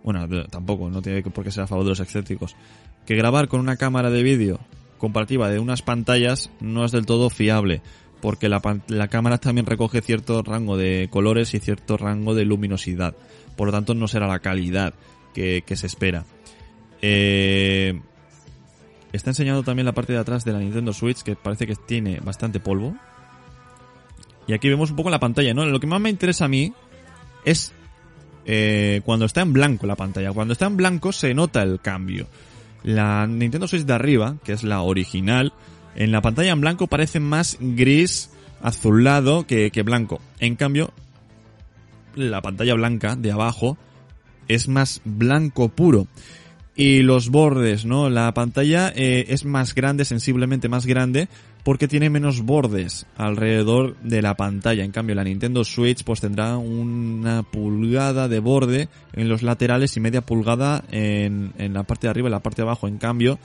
bueno, tampoco, no tiene por qué ser a favor de los escépticos, que grabar con una cámara de vídeo comparativa de unas pantallas no es del todo fiable, porque la, la cámara también recoge cierto rango de colores y cierto rango de luminosidad, por lo tanto no será la calidad que, que se espera. Eh, está enseñando también la parte de atrás de la Nintendo Switch, que parece que tiene bastante polvo. Y aquí vemos un poco la pantalla, ¿no? Lo que más me interesa a mí es eh, cuando está en blanco la pantalla. Cuando está en blanco se nota el cambio. La Nintendo Switch de arriba, que es la original, en la pantalla en blanco parece más gris azulado que, que blanco. En cambio, la pantalla blanca de abajo es más blanco puro. Y los bordes, ¿no? La pantalla eh, es más grande, sensiblemente más grande, porque tiene menos bordes alrededor de la pantalla. En cambio, la Nintendo Switch pues tendrá una pulgada de borde en los laterales y media pulgada en, en la parte de arriba y la parte de abajo. En cambio,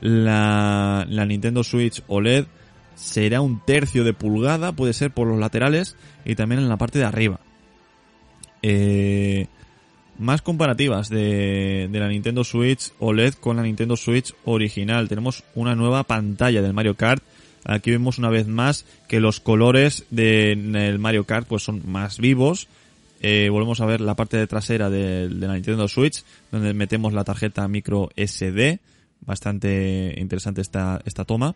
la, la Nintendo Switch OLED será un tercio de pulgada, puede ser por los laterales y también en la parte de arriba. Eh, más comparativas de, de la Nintendo Switch OLED con la Nintendo Switch original. Tenemos una nueva pantalla del Mario Kart. Aquí vemos una vez más que los colores del Mario Kart pues son más vivos. Eh, volvemos a ver la parte de trasera de, de la Nintendo Switch, donde metemos la tarjeta micro SD. Bastante interesante esta, esta toma.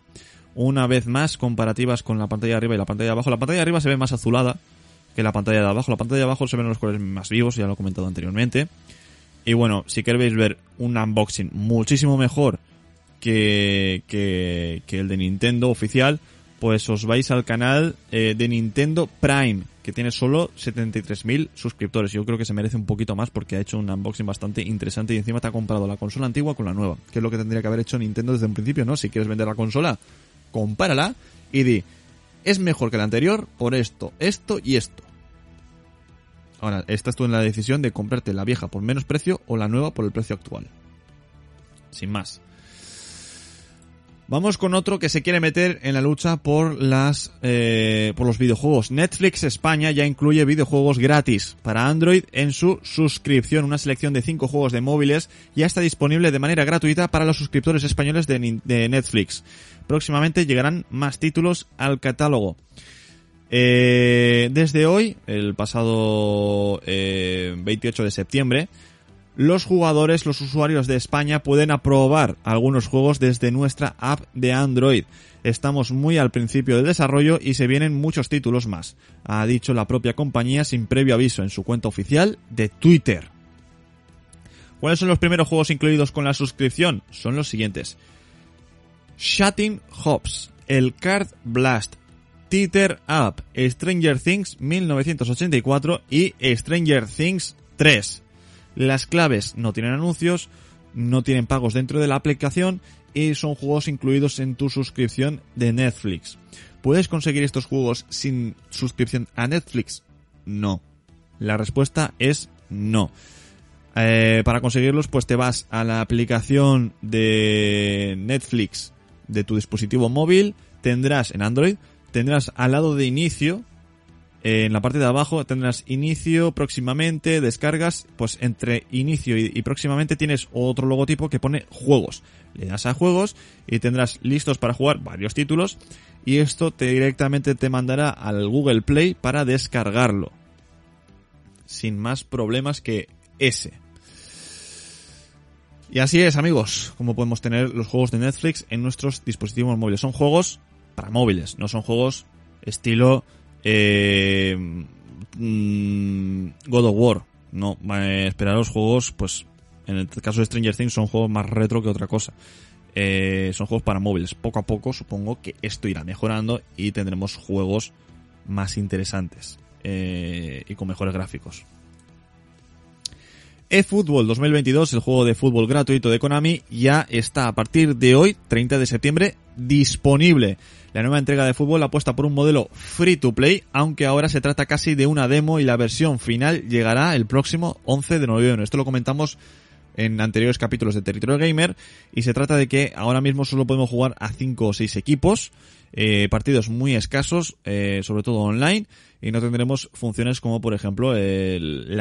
Una vez más, comparativas con la pantalla de arriba y la pantalla de abajo. La pantalla de arriba se ve más azulada que la pantalla de abajo. La pantalla de abajo se ven los colores más vivos, ya lo he comentado anteriormente. Y bueno, si queréis ver un unboxing muchísimo mejor que, que, que el de Nintendo oficial, pues os vais al canal eh, de Nintendo Prime, que tiene solo 73.000 suscriptores. Yo creo que se merece un poquito más porque ha hecho un unboxing bastante interesante y encima te ha comprado la consola antigua con la nueva, que es lo que tendría que haber hecho Nintendo desde un principio, ¿no? Si quieres vender la consola, compárala y di, es mejor que la anterior por esto, esto y esto. Ahora, estás tú en la decisión de comprarte la vieja por menos precio o la nueva por el precio actual. Sin más. Vamos con otro que se quiere meter en la lucha por las eh, por los videojuegos. Netflix España ya incluye videojuegos gratis para Android en su suscripción. Una selección de 5 juegos de móviles ya está disponible de manera gratuita para los suscriptores españoles de, Netflix. Próximamente llegarán más títulos al catálogo. Eh, desde hoy, el pasado eh, 28 de septiembre, los jugadores, los usuarios de España pueden aprobar algunos juegos desde nuestra app de Android. Estamos muy al principio del desarrollo y se vienen muchos títulos más, ha dicho la propia compañía sin previo aviso en su cuenta oficial de Twitter. ¿Cuáles son los primeros juegos incluidos con la suscripción? Son los siguientes. Shutting Hops, el Card Blast, Teeter Up, Stranger Things 1984 y Stranger Things 3. Las claves no tienen anuncios, no tienen pagos dentro de la aplicación y son juegos incluidos en tu suscripción de Netflix. ¿Puedes conseguir estos juegos sin suscripción a Netflix? No. La respuesta es no. Eh, para conseguirlos, pues te vas a la aplicación de Netflix de tu dispositivo móvil, tendrás en Android, tendrás al lado de inicio, eh, en la parte de abajo tendrás inicio, próximamente, descargas, pues entre inicio y, y próximamente tienes otro logotipo que pone juegos. Le das a juegos y tendrás listos para jugar varios títulos y esto te directamente te mandará al Google Play para descargarlo. Sin más problemas que ese. Y así es, amigos, como podemos tener los juegos de Netflix en nuestros dispositivos móviles. Son juegos para móviles, no son juegos estilo eh, mm, God of War. No, eh, esperaros juegos, pues en el caso de Stranger Things son juegos más retro que otra cosa. Eh, son juegos para móviles. Poco a poco supongo que esto irá mejorando y tendremos juegos más interesantes eh, y con mejores gráficos eFootball 2022, el juego de fútbol gratuito de Konami, ya está a partir de hoy, 30 de septiembre, disponible. La nueva entrega de fútbol apuesta por un modelo free to play, aunque ahora se trata casi de una demo y la versión final llegará el próximo 11 de noviembre. Esto lo comentamos en anteriores capítulos de Territorio Gamer y se trata de que ahora mismo solo podemos jugar a 5 o 6 equipos, eh, partidos muy escasos, eh, sobre todo online, y no tendremos funciones como por ejemplo el,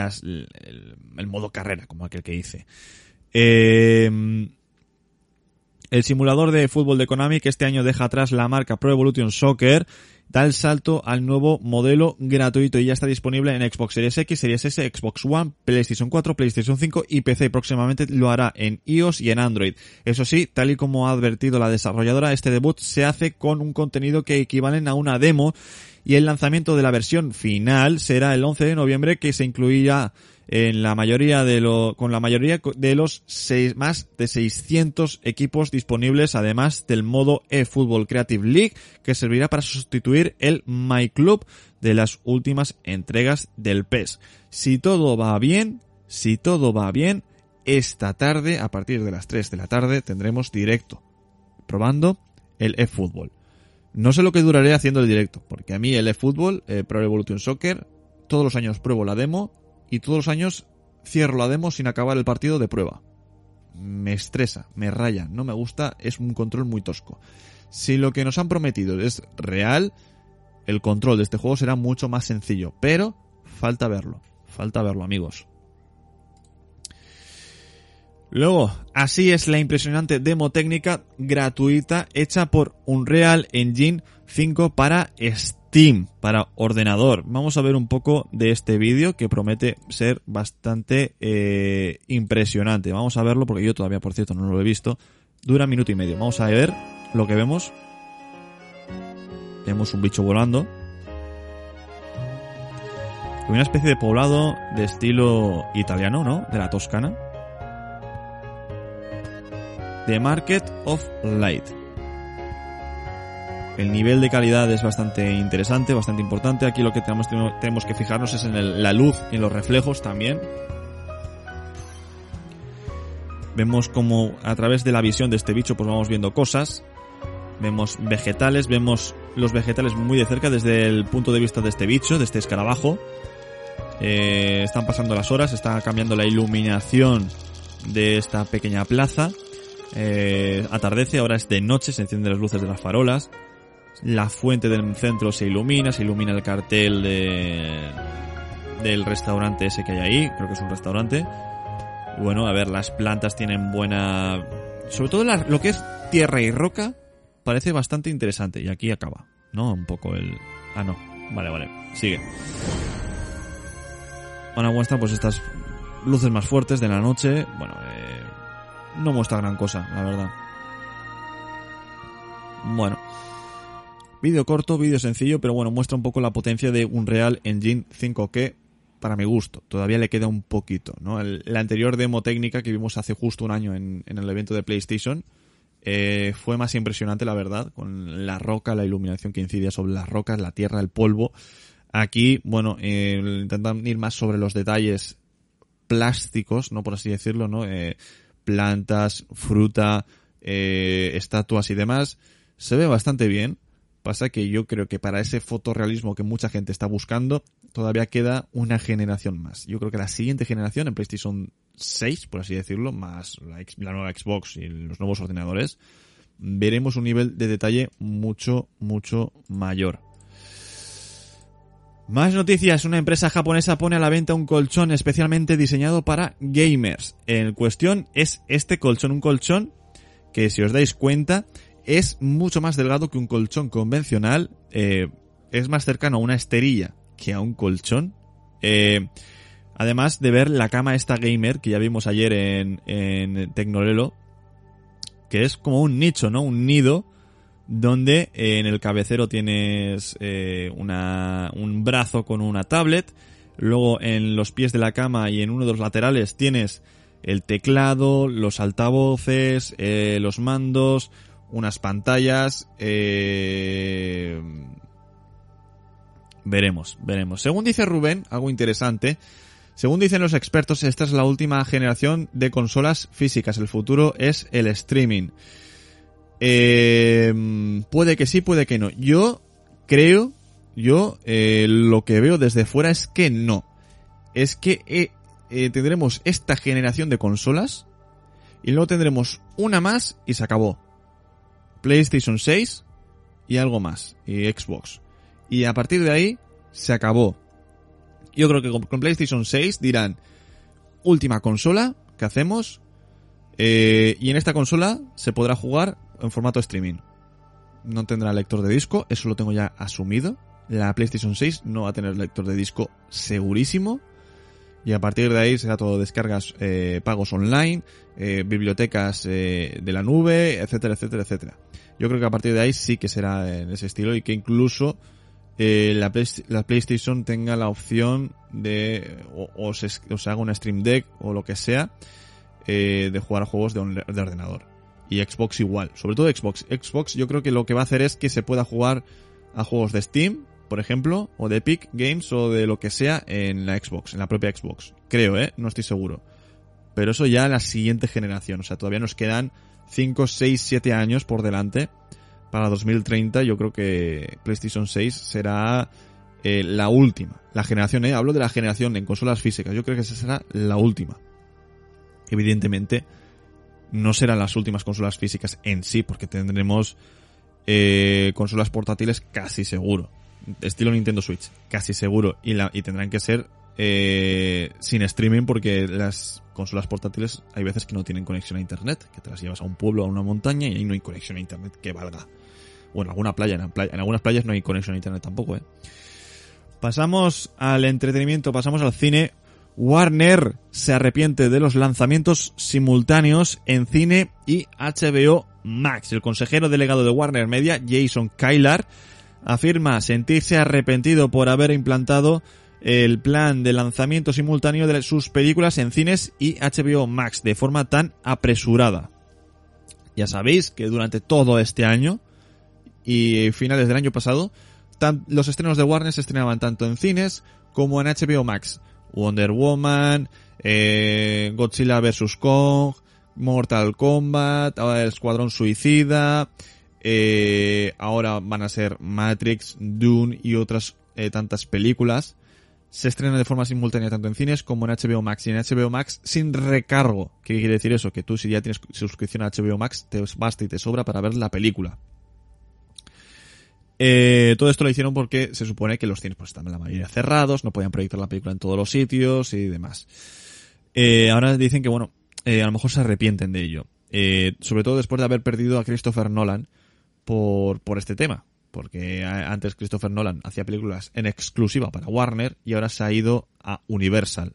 el modo carrera, como aquel que hice. Eh, el simulador de fútbol de Konami que este año deja atrás la marca Pro Evolution Soccer da el salto al nuevo modelo gratuito y ya está disponible en Xbox Series X, Series S, Xbox One, PlayStation 4, PlayStation 5 y PC y próximamente lo hará en iOS y en Android. Eso sí, tal y como ha advertido la desarrolladora, este debut se hace con un contenido que equivalen a una demo y el lanzamiento de la versión final será el 11 de noviembre que se incluirá en la mayoría de con la mayoría de los seis, más de 600 equipos disponibles, además del modo eFootball Creative League, que servirá para sustituir el My Club de las últimas entregas del PES. Si todo va bien, si todo va bien, esta tarde, a partir de las 3 de la tarde, tendremos directo, probando el eFootball. No sé lo que duraré haciendo el directo, porque a mí el eFootball, eh, Pro Evolution Soccer, todos los años pruebo la demo y todos los años cierro la demo sin acabar el partido de prueba. Me estresa, me raya, no me gusta, es un control muy tosco. Si lo que nos han prometido es real, el control de este juego será mucho más sencillo, pero falta verlo, falta verlo amigos. Luego, así es la impresionante demo técnica gratuita hecha por Unreal Engine 5 para Steam, para ordenador. Vamos a ver un poco de este vídeo que promete ser bastante eh, impresionante. Vamos a verlo porque yo todavía, por cierto, no lo he visto. Dura minuto y medio. Vamos a ver lo que vemos. Vemos un bicho volando. Una especie de poblado de estilo italiano, ¿no? De la Toscana. The Market of Light. El nivel de calidad es bastante interesante, bastante importante. Aquí lo que tenemos, que fijarnos es en la luz y en los reflejos también. Vemos como a través de la visión de este bicho pues vamos viendo cosas. Vemos vegetales, vemos los vegetales muy de cerca desde el punto de vista de este bicho, de este escarabajo. Eh, están pasando las horas, está cambiando la iluminación de esta pequeña plaza. Eh, atardece, ahora es de noche, se encienden las luces de las farolas. La fuente del centro se ilumina, se ilumina el cartel de, del restaurante ese que hay ahí, creo que es un restaurante. Bueno, a ver, las plantas tienen buena... Sobre todo lo que es tierra y roca parece bastante interesante. Y aquí acaba, ¿no? Un poco el... Ah, no. Vale, vale. Sigue. Ahora muestra pues estas luces más fuertes de la noche. Bueno, eh, no muestra gran cosa, la verdad. Bueno. Vídeo corto, vídeo sencillo, pero bueno, muestra un poco la potencia de Unreal Engine 5 que, para mi gusto, todavía le queda un poquito, ¿no? La anterior demo técnica que vimos hace justo un año en, en el evento de PlayStation eh, fue más impresionante, la verdad, con la roca, la iluminación que incidía sobre las rocas, la tierra, el polvo. Aquí, bueno, eh, intentan ir más sobre los detalles plásticos, no por así decirlo, ¿no? Eh, plantas, fruta, eh, estatuas y demás. Se ve bastante bien. Pasa que yo creo que para ese fotorrealismo que mucha gente está buscando, todavía queda una generación más. Yo creo que la siguiente generación, en PlayStation 6, por así decirlo, más la, la nueva Xbox y los nuevos ordenadores, veremos un nivel de detalle mucho, mucho mayor. Más noticias. Una empresa japonesa pone a la venta un colchón especialmente diseñado para gamers. En cuestión es este colchón, un colchón que si os dais cuenta es mucho más delgado que un colchón convencional. eh, es más cercano a una esterilla que a un colchón. Eh, además de ver la cama esta gamer que ya vimos ayer en, en Tecnorelo, que es como un nicho, ¿no? Un nido donde eh, en el cabecero tienes una, un brazo con una tablet, luego en los pies de la cama y en uno de los laterales tienes el teclado, los altavoces, los mandos, unas pantallas, eh, veremos, veremos. Según dice Rubén, algo interesante, según dicen los expertos, esta es la última generación de consolas físicas, el futuro es el streaming. Eh, puede que sí, puede que no. Yo creo, yo eh, lo que veo desde fuera es que no. Es que eh, eh, tendremos esta generación de consolas y luego tendremos una más y se acabó. PlayStation 6 y algo más. Y Xbox. Y a partir de ahí se acabó. Yo creo que con, PlayStation 6 dirán última consola que hacemos eh, y en esta consola se podrá jugar en formato streaming. No tendrá lector de disco, eso lo tengo ya asumido. La PlayStation 6 no va a tener lector de disco segurísimo. Y a partir de ahí será todo descargas, eh, pagos online, eh, bibliotecas eh, de la nube, etcétera, etcétera, etcétera. Yo creo que a partir de ahí sí que será en ese estilo y que incluso eh, la, la PlayStation tenga la opción de o, se, o se haga una Stream Deck o lo que sea eh, de jugar a juegos de, de ordenador. Y Xbox igual, sobre todo Xbox. Xbox yo creo que lo que va a hacer es que se pueda jugar a juegos de Steam, por ejemplo, o de Epic Games o de lo que sea en la Xbox, en la propia Xbox. Creo, ¿eh? No estoy seguro. Pero eso ya la siguiente generación, o sea, todavía nos quedan 5, 6, 7 años por delante. Para 2030 yo creo que PlayStation 6 será eh, la última. La generación, ¿eh? Hablo de la generación en consolas físicas. Yo creo que esa será la última. Evidentemente, no serán las últimas consolas físicas en sí, porque tendremos eh, consolas portátiles casi seguro. Estilo Nintendo Switch, casi seguro. Y, tendrán que ser eh, sin streaming porque las consolas portátiles hay veces que no tienen conexión a internet, que te las llevas a un pueblo, a una montaña y ahí no hay conexión a internet que valga. O en alguna playa, en, la playa- en algunas playas no hay conexión a internet tampoco, eh. Pasamos al entretenimiento, pasamos al cine. Warner se arrepiente de los lanzamientos simultáneos en cine y HBO Max. El consejero delegado de Warner Media, Jason Kylar, afirma sentirse arrepentido por haber implantado el plan de lanzamiento simultáneo de sus películas en cines y HBO Max de forma tan apresurada. Ya sabéis que durante todo este año y finales del año pasado, los estrenos de Warner se estrenaban tanto en cines como en HBO Max. Wonder Woman, eh, Godzilla vs. Kong, Mortal Kombat, ahora el Escuadrón Suicida, eh, ahora van a ser Matrix, Dune y otras eh, tantas películas. Se estrenan de forma simultánea tanto en cines como en HBO Max y en HBO Max sin recargo. ¿Qué quiere decir eso? Que tú si ya tienes suscripción a HBO Max te basta y te sobra para ver la película. Eh, todo esto lo hicieron porque se supone que los cines pues estaban la mayoría cerrados, no podían proyectar la película en todos los sitios y demás. Eh, ahora dicen que bueno, eh, a lo mejor se arrepienten de ello. Eh, sobre todo después de haber perdido a Christopher Nolan por, por este tema. Porque antes Christopher Nolan hacía películas en exclusiva para Warner y ahora se ha ido a Universal.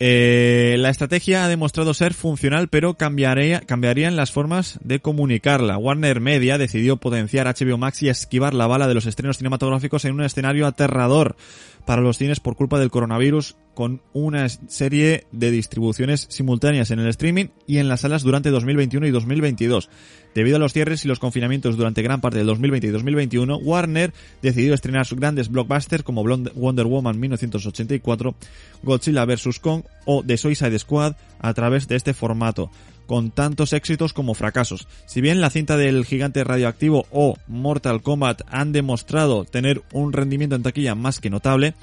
Eh, la estrategia ha demostrado ser funcional, pero cambiaría, cambiarían las formas de comunicarla. Warner Media decidió potenciar HBO Max y esquivar la bala de los estrenos cinematográficos en un escenario aterrador para los cines por culpa del coronavirus, con una serie de distribuciones simultáneas en el streaming y en las salas durante 2021 y 2022. Debido a los cierres y los confinamientos durante gran parte del 2020 y 2021, Warner decidió estrenar sus grandes blockbusters como Wonder Woman 1984, Godzilla vs. Kong o The Suicide Squad a través de este formato, con tantos éxitos como fracasos. Si bien la cinta del gigante radioactivo o Mortal Kombat han demostrado tener un rendimiento en taquilla más que notable,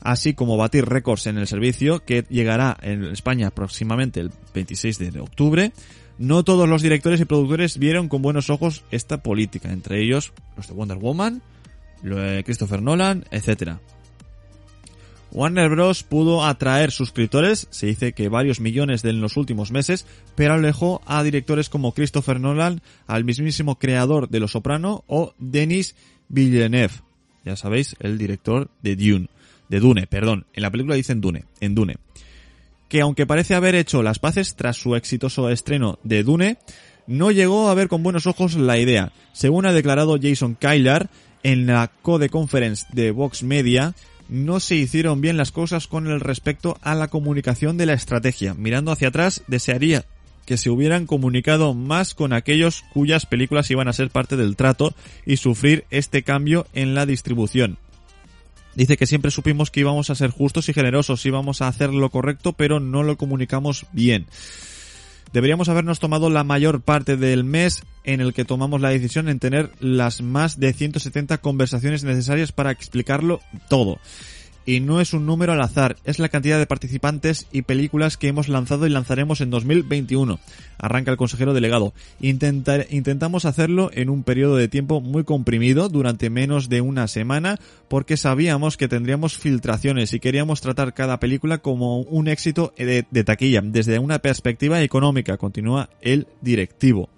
así como batir récords en el servicio que llegará en España próximamente el 26 de octubre, no todos los directores y productores vieron con buenos ojos esta política, entre ellos los de Wonder Woman, lo Christopher Nolan, etcétera. Warner Bros. pudo atraer suscriptores, se dice que varios millones en los últimos meses, pero alejó a directores como Christopher Nolan, al mismísimo creador de Los Soprano o Denis Villeneuve. Ya sabéis, el director de Dune. De Dune, perdón. En la película dicen Dune, en Dune. Que aunque parece haber hecho las paces tras su exitoso estreno de Dune, no llegó a ver con buenos ojos la idea. Según ha declarado Jason Kylar en la Code Conference de Vox Media, no se hicieron bien las cosas con el respecto a la comunicación de la estrategia. Mirando hacia atrás, desearía que se hubieran comunicado más con aquellos cuyas películas iban a ser parte del trato y sufrir este cambio en la distribución. Dice que siempre supimos que íbamos a ser justos y generosos, íbamos a hacer lo correcto, pero no lo comunicamos bien. Deberíamos habernos tomado la mayor parte del mes en el que tomamos la decisión en tener las más de 170 conversaciones necesarias para explicarlo todo. Y no es un número al azar, es la cantidad de participantes y películas que hemos lanzado y lanzaremos en 2021. Arranca el consejero delegado. Intentamos hacerlo en un periodo de tiempo muy comprimido, durante menos de una semana, porque sabíamos que tendríamos filtraciones y queríamos tratar cada película como un éxito de, de taquilla, desde una perspectiva económica, continúa el directivo.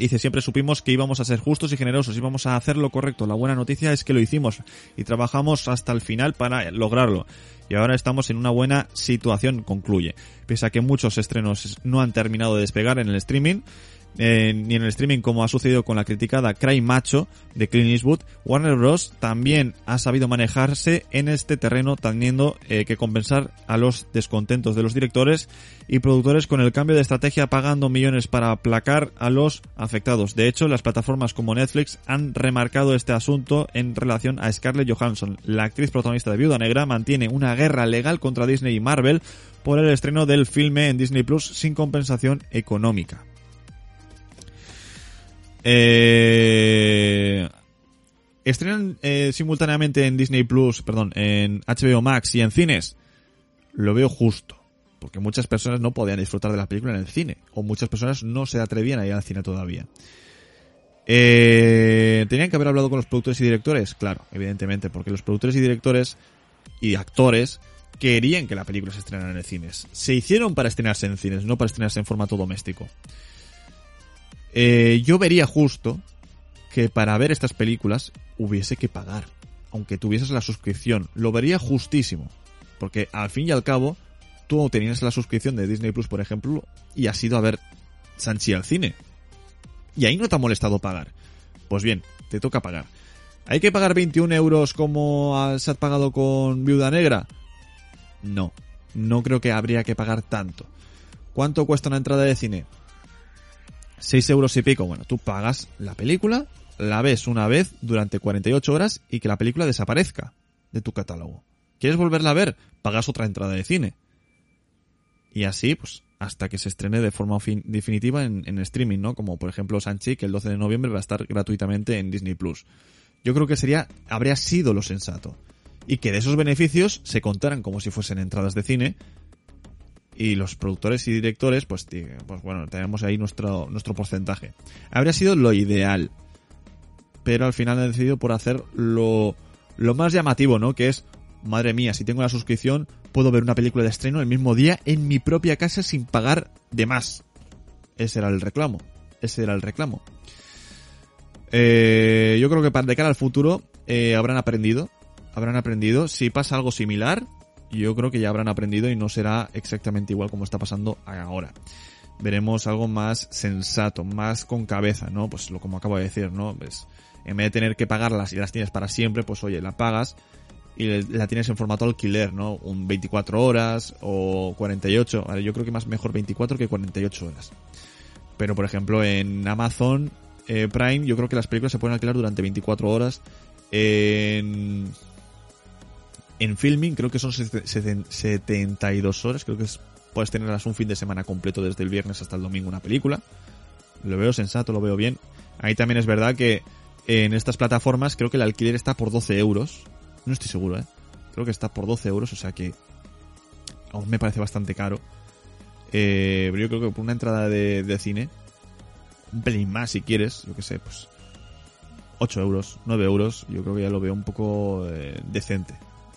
Dice, siempre supimos que íbamos a ser justos y generosos, íbamos a hacer lo correcto. La buena noticia es que lo hicimos y trabajamos hasta el final para lograrlo. Y ahora estamos en una buena situación, concluye. Pese a que muchos estrenos no han terminado de despegar en el streaming, eh, ni en el streaming como ha sucedido con la criticada Cry Macho de Clint Eastwood, Warner Bros. también ha sabido manejarse en este terreno teniendo eh, que compensar a los descontentos de los directores y productores con el cambio de estrategia pagando millones para aplacar a los afectados. De hecho, las plataformas como Netflix han remarcado este asunto en relación a Scarlett Johansson. La actriz protagonista de Viuda Negra mantiene una guerra legal contra Disney y Marvel por el estreno del filme en Disney Plus sin compensación económica. Eh, estrenan eh, simultáneamente en Disney Plus, perdón, en HBO Max y en cines. Lo veo justo, porque muchas personas no podían disfrutar de la película en el cine, o muchas personas no se atrevían a ir al cine todavía. Eh, ¿Tenían que haber hablado con los productores y directores? Claro, evidentemente, porque los productores y directores y actores querían que la película se estrenara en el cines. Se hicieron para estrenarse en cines, no para estrenarse en formato doméstico. Eh, yo vería justo que para ver estas películas hubiese que pagar, aunque tuvieses la suscripción. Lo vería justísimo, porque al fin y al cabo tú tenías la suscripción de Disney Plus, por ejemplo, y has ido a ver Sanchi al cine. Y ahí no te ha molestado pagar. Pues bien, te toca pagar. ¿Hay que pagar 21 euros como has has pagado con Viuda Negra? No, no creo que habría que pagar tanto. ¿Cuánto cuesta una entrada de cine? 6 euros y pico. Bueno, tú pagas la película, la ves una vez durante 48 horas y que la película desaparezca de tu catálogo. ¿Quieres volverla a ver? Pagas otra entrada de cine. Y así, pues, hasta que se estrene de forma fin- definitiva en, en streaming, ¿no? Como por ejemplo Sanchi, que el 12 de noviembre va a estar gratuitamente en Disney Plus. Yo creo que sería, habría sido lo sensato. Y que de esos beneficios se contaran como si fuesen entradas de cine. Y los productores y directores, pues, pues bueno, tenemos ahí nuestro, nuestro porcentaje. Habría sido lo ideal. Pero al final han decidido por hacer lo, lo más llamativo, ¿no? Que es, madre mía, si tengo la suscripción, puedo ver una película de estreno el mismo día en mi propia casa sin pagar de más. Ese era el reclamo. Ese era el reclamo. Eh, yo creo que para de cara al futuro eh, habrán aprendido. Habrán aprendido. Si pasa algo similar, yo creo que ya habrán aprendido y no será exactamente igual como está pasando ahora. Veremos algo más sensato, más con cabeza, ¿no? Pues lo como acabo de decir, ¿no? Pues en vez de tener que pagarlas y las tienes para siempre, pues oye, la pagas y la tienes en formato alquiler, ¿no? Un 24 horas o 48. Vale, yo creo que más mejor 24 que 48 horas. Pero por ejemplo en Amazon eh, Prime yo creo que las películas se pueden alquilar durante 24 horas. En, en filming creo que son sete- seten- 72 horas. Creo que es- puedes tenerlas un fin de semana completo desde el viernes hasta el domingo una película. Lo veo sensato, lo veo bien. Ahí también es verdad que en estas plataformas creo que el alquiler está por 12 euros. No estoy seguro, ¿eh? Creo que está por 12 euros, o sea que aún me parece bastante caro. Eh, pero yo creo que por una entrada de, de cine, un pelín más si quieres, yo que sé, pues 8 euros, 9 euros, yo creo que ya lo veo un poco eh, decente.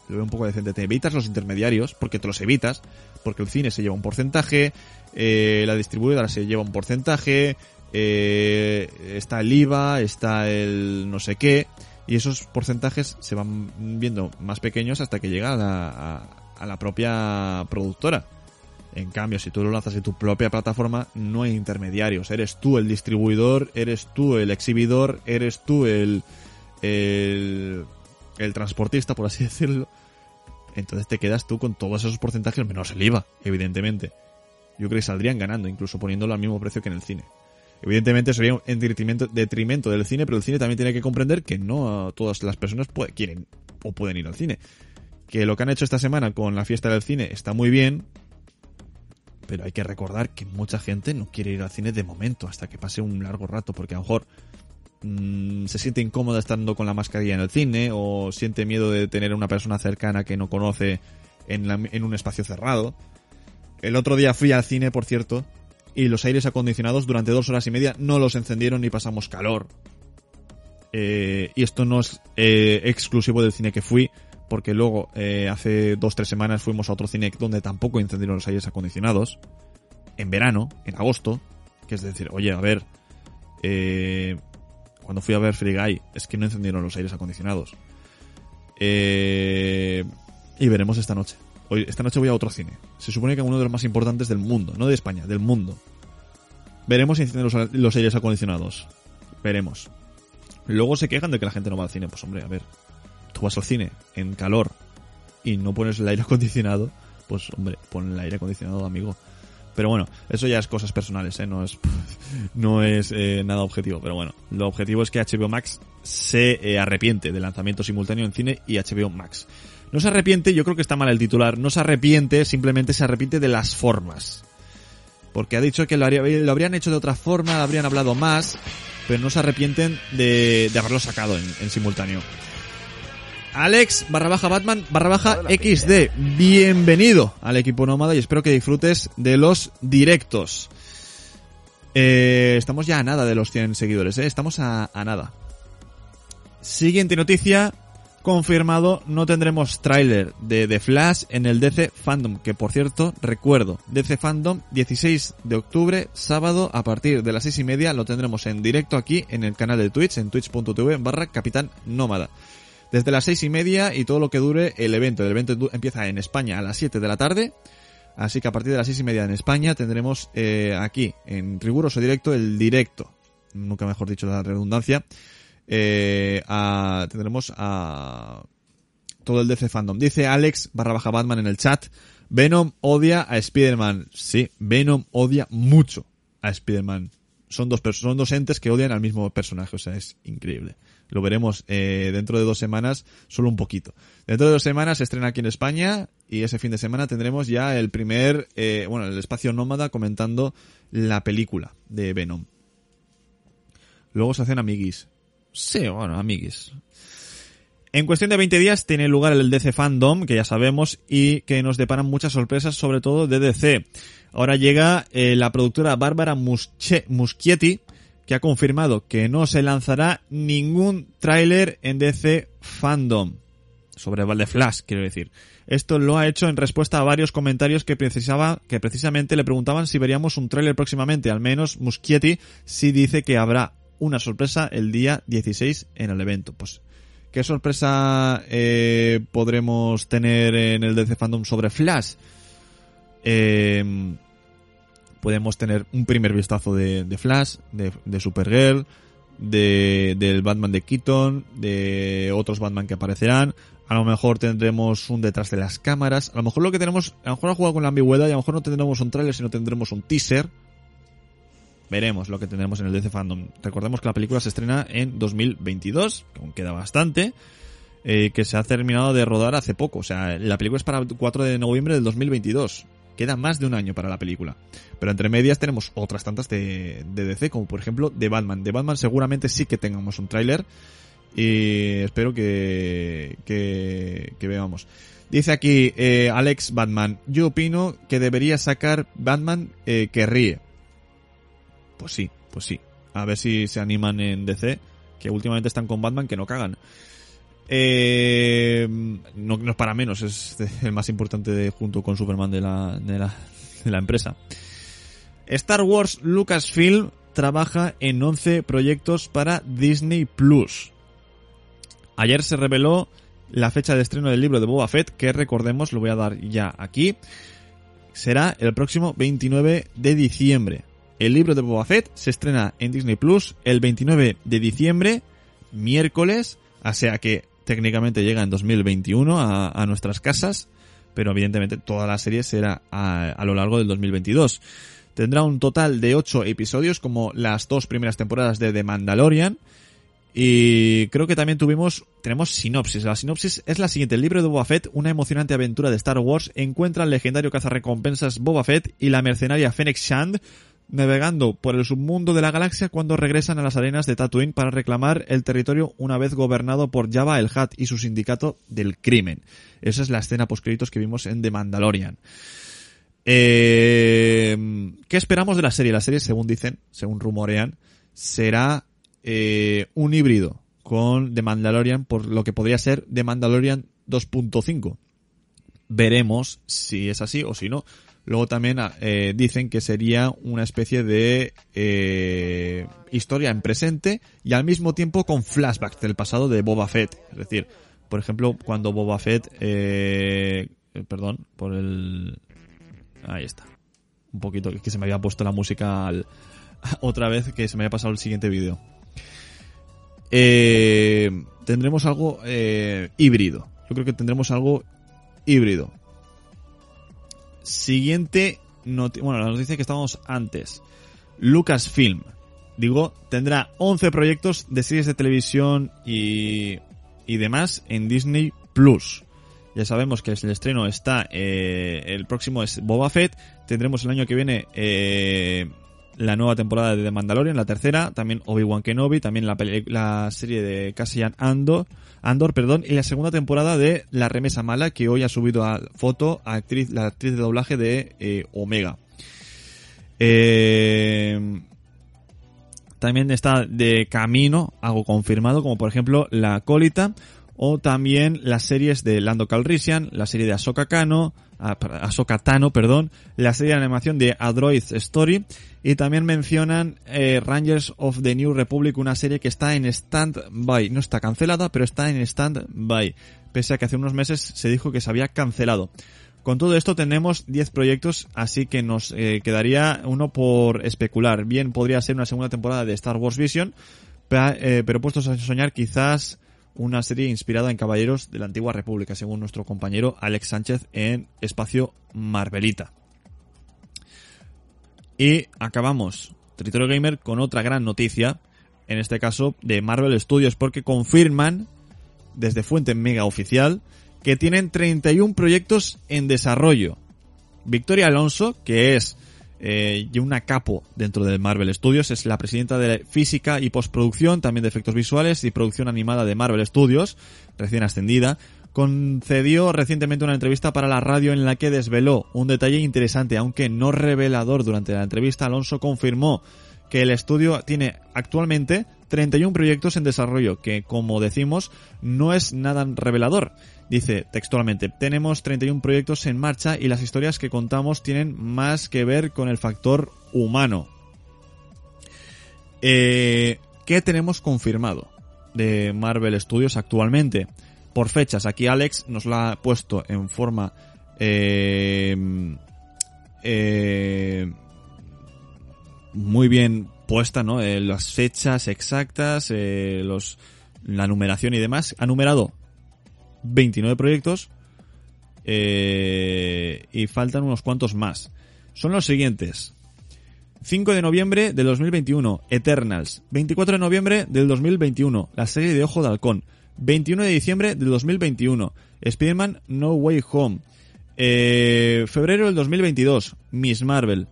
Lo veo un poco decente. Te evitas los intermediarios, porque te los evitas, porque el cine se lleva un porcentaje, eh, la distribuidora se lleva un porcentaje, eh, está el IVA, está el no sé qué, y esos porcentajes se van viendo más pequeños hasta que llega a la, a- la propia productora. En cambio, si tú lo lanzas en tu propia plataforma, no hay intermediarios. Eres tú el distribuidor, eres tú el exhibidor, eres tú el, el, el transportista, por así decirlo. Entonces te quedas tú con todos esos porcentajes menos el IVA, evidentemente. Yo creo que saldrían ganando, incluso poniéndolo al mismo precio que en el cine. Evidentemente sería en detrimento, del cine, pero el cine también tiene que comprender que no todas las personas quieren o pueden ir al cine. Que lo que han hecho esta semana con la fiesta del cine está muy bien, pero hay que recordar que mucha gente no quiere ir al cine de momento, hasta que pase un largo rato, porque a lo mejor mm, se siente incómoda estando con la mascarilla en el cine, o siente miedo de tener a una persona cercana que no conoce en, un espacio cerrado. El otro día fui al cine, por cierto, y los aires acondicionados durante dos horas y media no los encendieron y pasamos calor. Eh, y esto no es eh, exclusivo del cine que fui, porque luego eh, hace dos tres semanas fuimos a otro cine donde tampoco encendieron los aires acondicionados. En verano, en agosto, que es decir, oye, a ver, eh, cuando fui a ver Free Guy, es que no encendieron los aires acondicionados. Eh, y veremos esta noche. Hoy, esta noche voy a otro cine. Se supone que uno de los más importantes del mundo, no de España, del mundo. Veremos si encienden los, los aires acondicionados. Veremos. Luego se quejan de que la gente no va al cine. Pues hombre, a ver, tú vas al cine en calor y no pones el aire acondicionado, pues hombre, pon el aire acondicionado, amigo. Pero bueno, eso ya es cosas personales, ¿eh? No es, no es eh, nada objetivo. Pero bueno, lo objetivo es que HBO Max se eh, arrepiente del lanzamiento simultáneo en cine y HBO Max. No se arrepiente, yo creo que está mal el titular, no se arrepiente, simplemente se arrepiente de las formas. Porque ha dicho que lo, haría- lo habrían hecho de otra forma, habrían hablado más, pero no se arrepienten de, de haberlo sacado en, en simultáneo. Alex barra baja Batman barra baja XD, bienvenido al equipo nómada y espero que disfrutes de los directos. Eh, estamos ya a nada de los 100 seguidores, ¿eh? estamos a, a nada. Siguiente noticia, confirmado, no tendremos tráiler de The Flash en el DC Fandom, que por cierto, recuerdo, DC Fandom, 16 de octubre, sábado, a partir de las 6 y media, lo tendremos en directo aquí en el canal de Twitch, en twitch.tv barra Capitán Nómada. Desde las 6 y media y todo lo que dure el evento. El evento empieza en España a las 7 de la tarde. Así que a partir de las seis y media en España tendremos eh, aquí, en riguroso directo, el directo. Nunca mejor dicho la redundancia. Eh, tendremos a todo el DC Fandom. Dice Alex barra baja Batman en el chat. Venom odia a Spider-Man. Sí, Venom odia mucho a Spider-Man. Son dos, son dos entes que odian al mismo personaje, o sea, es increíble. Lo veremos eh, dentro de dos semanas, solo un poquito. Dentro de dos semanas se estrena aquí en España y ese fin de semana tendremos ya el primer, eh, bueno, el espacio nómada comentando la película de Venom. Luego se hacen amiguis. Sí, bueno, amiguis. En cuestión de 20 días tiene lugar el DC Fandom, que ya sabemos, y que nos deparan muchas sorpresas, sobre todo de DC. Ahora llega eh, la productora Bárbara Muschietti, que ha confirmado que no se lanzará ningún tráiler en DC Fandom. Sobre The Flash, quiero decir. Esto lo ha hecho en respuesta a varios comentarios que precisaba, que precisamente le preguntaban si veríamos un tráiler próximamente. Al menos Muschietti sí dice que habrá una sorpresa el día 16 en el evento. Pues, ¿qué sorpresa eh, podremos tener en el DC Fandom sobre Flash? Eh, podemos tener un primer vistazo de, Flash, de, Supergirl, de, del Batman de Keaton, de otros Batman que aparecerán. A lo mejor tendremos un detrás de las cámaras. A lo mejor lo que tenemos, a lo mejor ha jugado con la ambigüedad y a lo mejor no tendremos un tráiler, sino tendremos un teaser. Veremos lo que tendremos en el DC Fandom. Recordemos que la película se estrena en 2022, que aún queda bastante, eh, que se ha terminado de rodar hace poco. O sea, la película es para el 4 de noviembre del 2022. Queda más de un año para la película. Pero entre medias tenemos otras tantas de, DC, como por ejemplo de Batman. De Batman seguramente sí que tengamos un tráiler. Y espero que, que, que veamos. Dice aquí eh, Alex Batman, yo opino que debería sacar Batman eh, que ríe. Pues sí, pues sí. A ver si se animan en DC, que últimamente están con Batman que no cagan. Eh, no, es para menos, es el más importante junto con Superman de la, de la, de la empresa. Star Wars Lucasfilm trabaja en 11 proyectos para Disney Plus. Ayer se reveló la fecha de estreno del libro de Boba Fett, que recordemos, lo voy a dar ya aquí, será el próximo 29 de diciembre. El libro de Boba Fett se estrena en Disney Plus el 29 de diciembre, miércoles, o sea que técnicamente llega en 2021 a, nuestras casas, pero evidentemente toda la serie será a, a lo largo del 2022. Tendrá un total de 8 episodios como las dos primeras temporadas de The Mandalorian, y creo que también tuvimos, tenemos sinopsis. La sinopsis es la siguiente. El libro de Boba Fett, una emocionante aventura de Star Wars, encuentra al legendario cazarrecompensas Boba Fett y la mercenaria Fennec Shand navegando por el submundo de la galaxia cuando regresan a las arenas de Tatooine para reclamar el territorio una vez gobernado por Jabba el Hutt y su sindicato del crimen. Esa es la escena postcréditos que vimos en The Mandalorian. Eh, ¿Qué esperamos de la serie? La serie, según dicen, según rumorean, será eh, un híbrido con The Mandalorian por lo que podría ser The Mandalorian 2.5. Veremos si es así o si no. Luego también eh, dicen que sería una especie de eh, historia en presente y al mismo tiempo con flashbacks del pasado de Boba Fett. Es decir, por ejemplo, cuando Boba Fett, eh, perdón, por el, ahí está, un poquito que se me había puesto la música otra vez que se me había pasado el siguiente vídeo. Eh, tendremos algo eh, híbrido. Yo creo que tendremos algo híbrido. Siguiente noti bueno, la noticia que estábamos antes. Lucasfilm. Digo, tendrá 11 proyectos de series de televisión y, y demás en Disney Plus. Ya sabemos que el estreno está, eh, el próximo es Boba Fett. Tendremos el año que viene eh, la nueva temporada de The Mandalorian, la tercera, también Obi-Wan Kenobi, también la, la serie de Cassian Andor, Andor, perdón, y la segunda temporada de La Remesa Mala, que hoy ha subido a foto actriz, la actriz de doblaje de eh, Omega. Eh, también está de camino, algo confirmado, como por ejemplo La Colita, o también las series de Lando Calrissian, la serie de Ahsoka Kano, Ahsoka perdón, la serie de animación de A Droid Story y también mencionan eh, Rangers of the New Republic, una serie que está en stand-by. No está cancelada, pero está en stand-by. Pese a que hace unos meses se dijo que se había cancelado. Con todo esto tenemos 10 proyectos, así que nos eh, quedaría uno por especular. Bien, podría ser una segunda temporada de Star Wars Vision, eh, pero puestos a soñar quizás una serie inspirada en caballeros de la antigua república, según nuestro compañero Alex Sánchez en Espacio Marvelita. Y acabamos Territorio Gamer con otra gran noticia, en este caso de Marvel Studios, porque confirman desde fuente mega oficial que tienen 31 proyectos en desarrollo. Victoria Alonso, que es eh, una capo dentro de Marvel Studios, es la presidenta de física y postproducción, también de efectos visuales y producción animada de Marvel Studios, recién ascendida, concedió recientemente una entrevista para la radio en la que desveló un detalle interesante, aunque no revelador. Durante la entrevista, Alonso confirmó que el estudio tiene actualmente 31 proyectos en desarrollo, que como decimos no es nada revelador. Dice textualmente, tenemos 31 proyectos en marcha y las historias que contamos tienen más que ver con el factor humano. Eh, ¿Qué tenemos confirmado de Marvel Studios actualmente? Por fechas, aquí Alex nos la ha puesto en forma eh, eh, muy bien puesta, ¿no? Eh, las fechas exactas, los, la numeración y demás. Ha numerado 29 proyectos eh, y faltan unos cuantos más. Son los siguientes. 5 de noviembre del 2021, Eternals. 24 de noviembre del 2021, la serie de Ojo de Halcón. 21 de diciembre del 2021, Spider-Man No Way Home. Eh, febrero del 2022, Miss Marvel.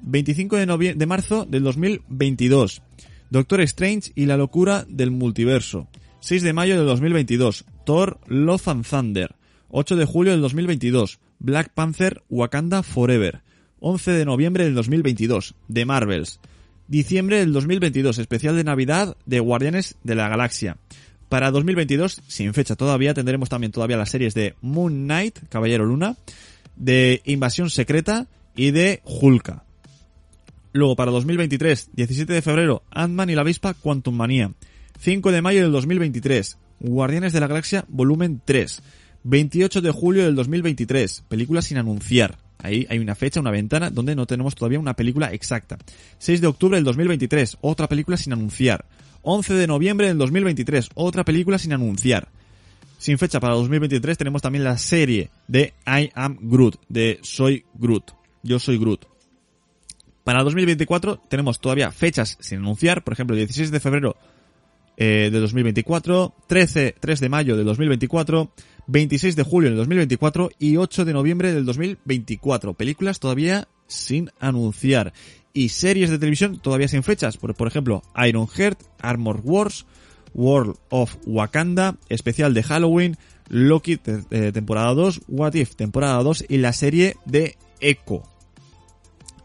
25 de, de marzo del 2022, Doctor Strange y la locura del multiverso. 6 de mayo del 2022, Thor Love and Thunder. 8 de julio del 2022, Black Panther Wakanda Forever. 11 de noviembre del 2022, The Marvels. Diciembre del 2022, especial de Navidad de Guardianes de la Galaxia. Para 2022, sin fecha todavía, tendremos también todavía las series de Moon Knight, Caballero Luna, de Invasión Secreta y de Hulka. Luego, para 2023, 17 de febrero, Ant-Man y la avispa Quantum Manía. 5 de mayo del 2023, Guardianes de la Galaxia Volumen 3. 28 de julio del 2023, película sin anunciar. Ahí hay una fecha, una ventana donde no tenemos todavía una película exacta. 6 de octubre del 2023, otra película sin anunciar. 11 de noviembre del 2023, otra película sin anunciar. Sin fecha para 2023 tenemos también la serie de I Am Groot, de Soy Groot. Yo soy Groot. Para 2024 tenemos todavía fechas sin anunciar, por ejemplo, el 16 de febrero eh, de 2024, 13, 3 de mayo del 2024, 26 de julio del 2024 y 8 de noviembre del 2024. Películas todavía sin anunciar. Y series de televisión todavía sin fechas. Por, ejemplo, Iron Heart, Armor Wars, World of Wakanda, especial de Halloween, Loki eh, temporada 2, What If temporada 2 y la serie de Echo.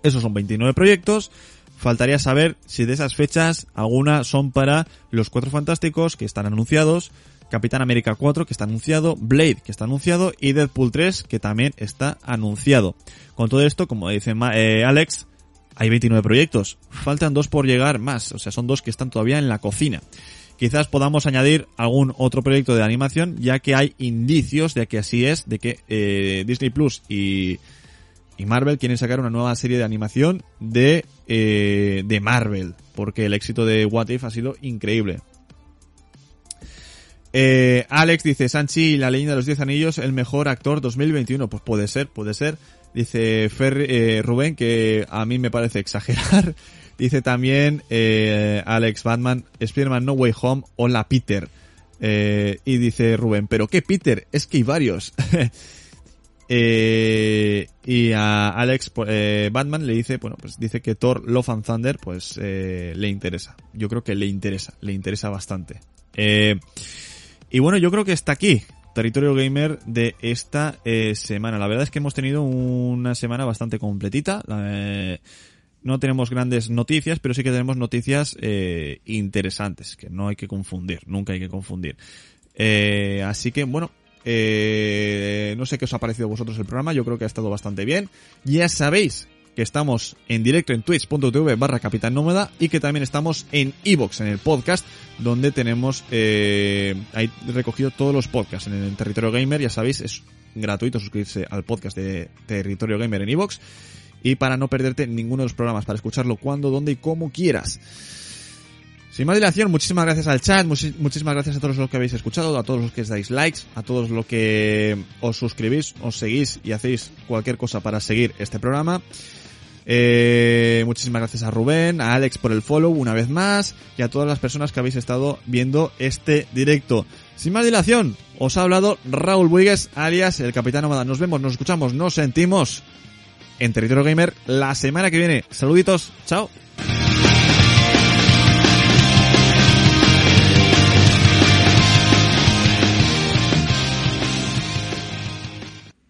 Esos son 29 proyectos. Faltaría saber si de esas fechas algunas son para Los Cuatro Fantásticos, que están anunciados, Capitán América 4, que está anunciado, Blade, que está anunciado, y Deadpool 3, que también está anunciado. Con todo esto, como dice eh, Alex, hay 29 proyectos. Faltan dos por llegar más, o sea, son dos que están todavía en la cocina. Quizás podamos añadir algún otro proyecto de animación, ya que hay indicios de que así es, de que eh, Disney Plus y, y Marvel quieren sacar una nueva serie de animación de, eh, de Marvel, porque el éxito de What If ha sido increíble. Eh, Alex dice, Sanchi, la leyenda de los 10 anillos, el mejor actor 2021. Pues puede ser, puede ser. Dice Ferri- eh, Rubén, que a mí me parece exagerar. Dice también eh, Alex Batman, Spider-Man No Way Home, hola Peter. Eh, y dice Rubén, ¿pero qué Peter? Es que hay varios. Eh, y a Alex pues, eh, Batman le dice, bueno, pues dice que Thor Love and Thunder pues eh, le interesa. Yo creo que le interesa, le interesa bastante. Eh, y bueno, yo creo que está aquí Territorio Gamer de esta eh, semana. La verdad es que hemos tenido una semana bastante completita. Eh, no tenemos grandes noticias, pero sí que tenemos noticias interesantes, que no hay que confundir, nunca hay que confundir. Así que bueno, eh, no sé qué os ha parecido vosotros el programa, yo creo que ha estado bastante bien. Ya sabéis que estamos en directo en twitch.tv barra Capitán Nómada y que también estamos en Evox, en el podcast, donde tenemos eh, ahí recogido todos los podcasts en el Territorio Gamer, ya sabéis, es gratuito suscribirse al podcast de Territorio Gamer en Evox y para no perderte ninguno de los programas, para escucharlo cuando, dónde y como quieras. Sin más dilación, muchísimas gracias al chat, muchísimas gracias a todos los que habéis escuchado, a todos los que dais likes, a todos los que os suscribís, os seguís y hacéis cualquier cosa para seguir este programa. Eh, muchísimas gracias a Rubén, a Alex por el follow una vez más y a todas las personas que habéis estado viendo este directo. Sin más dilación, os ha hablado Raúl Buigues, alias el Capitán Nómada. Nos vemos, nos escuchamos, nos sentimos en Territorio Gamer la semana que viene. Saluditos, chao.